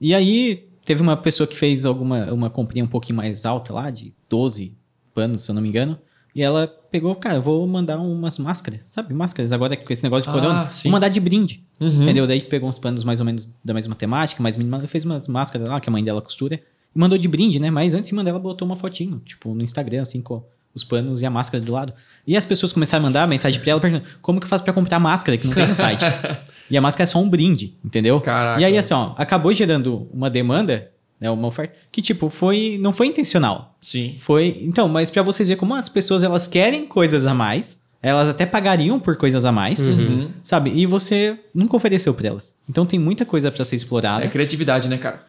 E aí teve uma pessoa que fez alguma uma comprinha um pouquinho mais alta lá, de 12 panos, se eu não me engano. E ela pegou, cara, eu vou mandar umas máscaras, sabe? Máscaras, agora com esse negócio de Ah, corona. sim. Vou mandar de brinde. Uhum. Entendeu? Daí pegou uns panos mais ou menos da mesma temática, mais mínima. Ela fez umas máscaras lá que a mãe dela costura. E mandou de brinde, né? Mas antes de mandar, ela botou uma fotinho, tipo, no Instagram, assim, com os panos e a máscara do lado. E as pessoas começaram a mandar mensagem pra ela perguntando como que eu faço pra comprar máscara que não tem no site. e a máscara é só um brinde, entendeu? Caraca. E aí, assim, ó, acabou gerando uma demanda, né? Uma oferta, que, tipo, foi. Não foi intencional. Sim. Foi. Então, mas pra vocês verem como as pessoas elas querem coisas a mais, elas até pagariam por coisas a mais, Uhum. sabe? E você nunca ofereceu pra elas. Então tem muita coisa pra ser explorada. É criatividade, né, cara?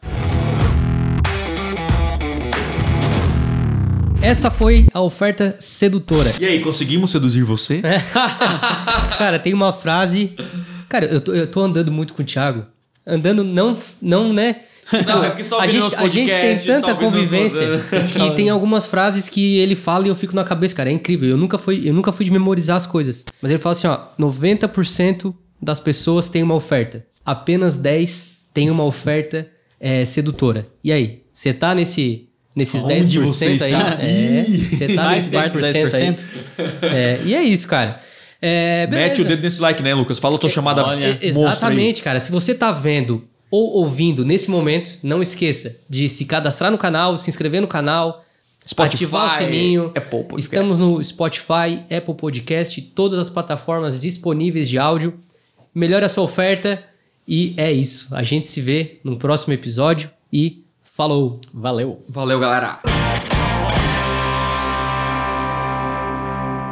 Essa foi a oferta sedutora. E aí, conseguimos seduzir você? Cara, tem uma frase. Cara, eu tô, eu tô andando muito com o Thiago. Andando, não, não né? Não, é porque você tá a, gente, a gente tem tá tanta convivência nosso- que tem algumas frases que ele fala e eu fico na cabeça, cara. É incrível. Eu nunca fui, eu nunca fui de memorizar as coisas. Mas ele fala assim: ó, 90% das pessoas têm uma oferta. Apenas 10 têm uma oferta é, sedutora. E aí? Você tá nesse. Nesses Onde 10% você aí. É, você tá Mais nesse parte dos 10%, aí. 10%. É, e é isso, cara. É, Mete o dedo nesse like, né, Lucas? Fala a tua chamada olha. E- monstro aí. Exatamente, cara. Se você tá vendo ou ouvindo nesse momento, não esqueça de se cadastrar no canal, se inscrever no canal, Spotify, ativar o sininho. Apple Podcast. Estamos no Spotify, Apple Podcast, todas as plataformas disponíveis de áudio. Melhore a sua oferta e é isso. A gente se vê no próximo episódio e falou! Valeu. Valeu, galera.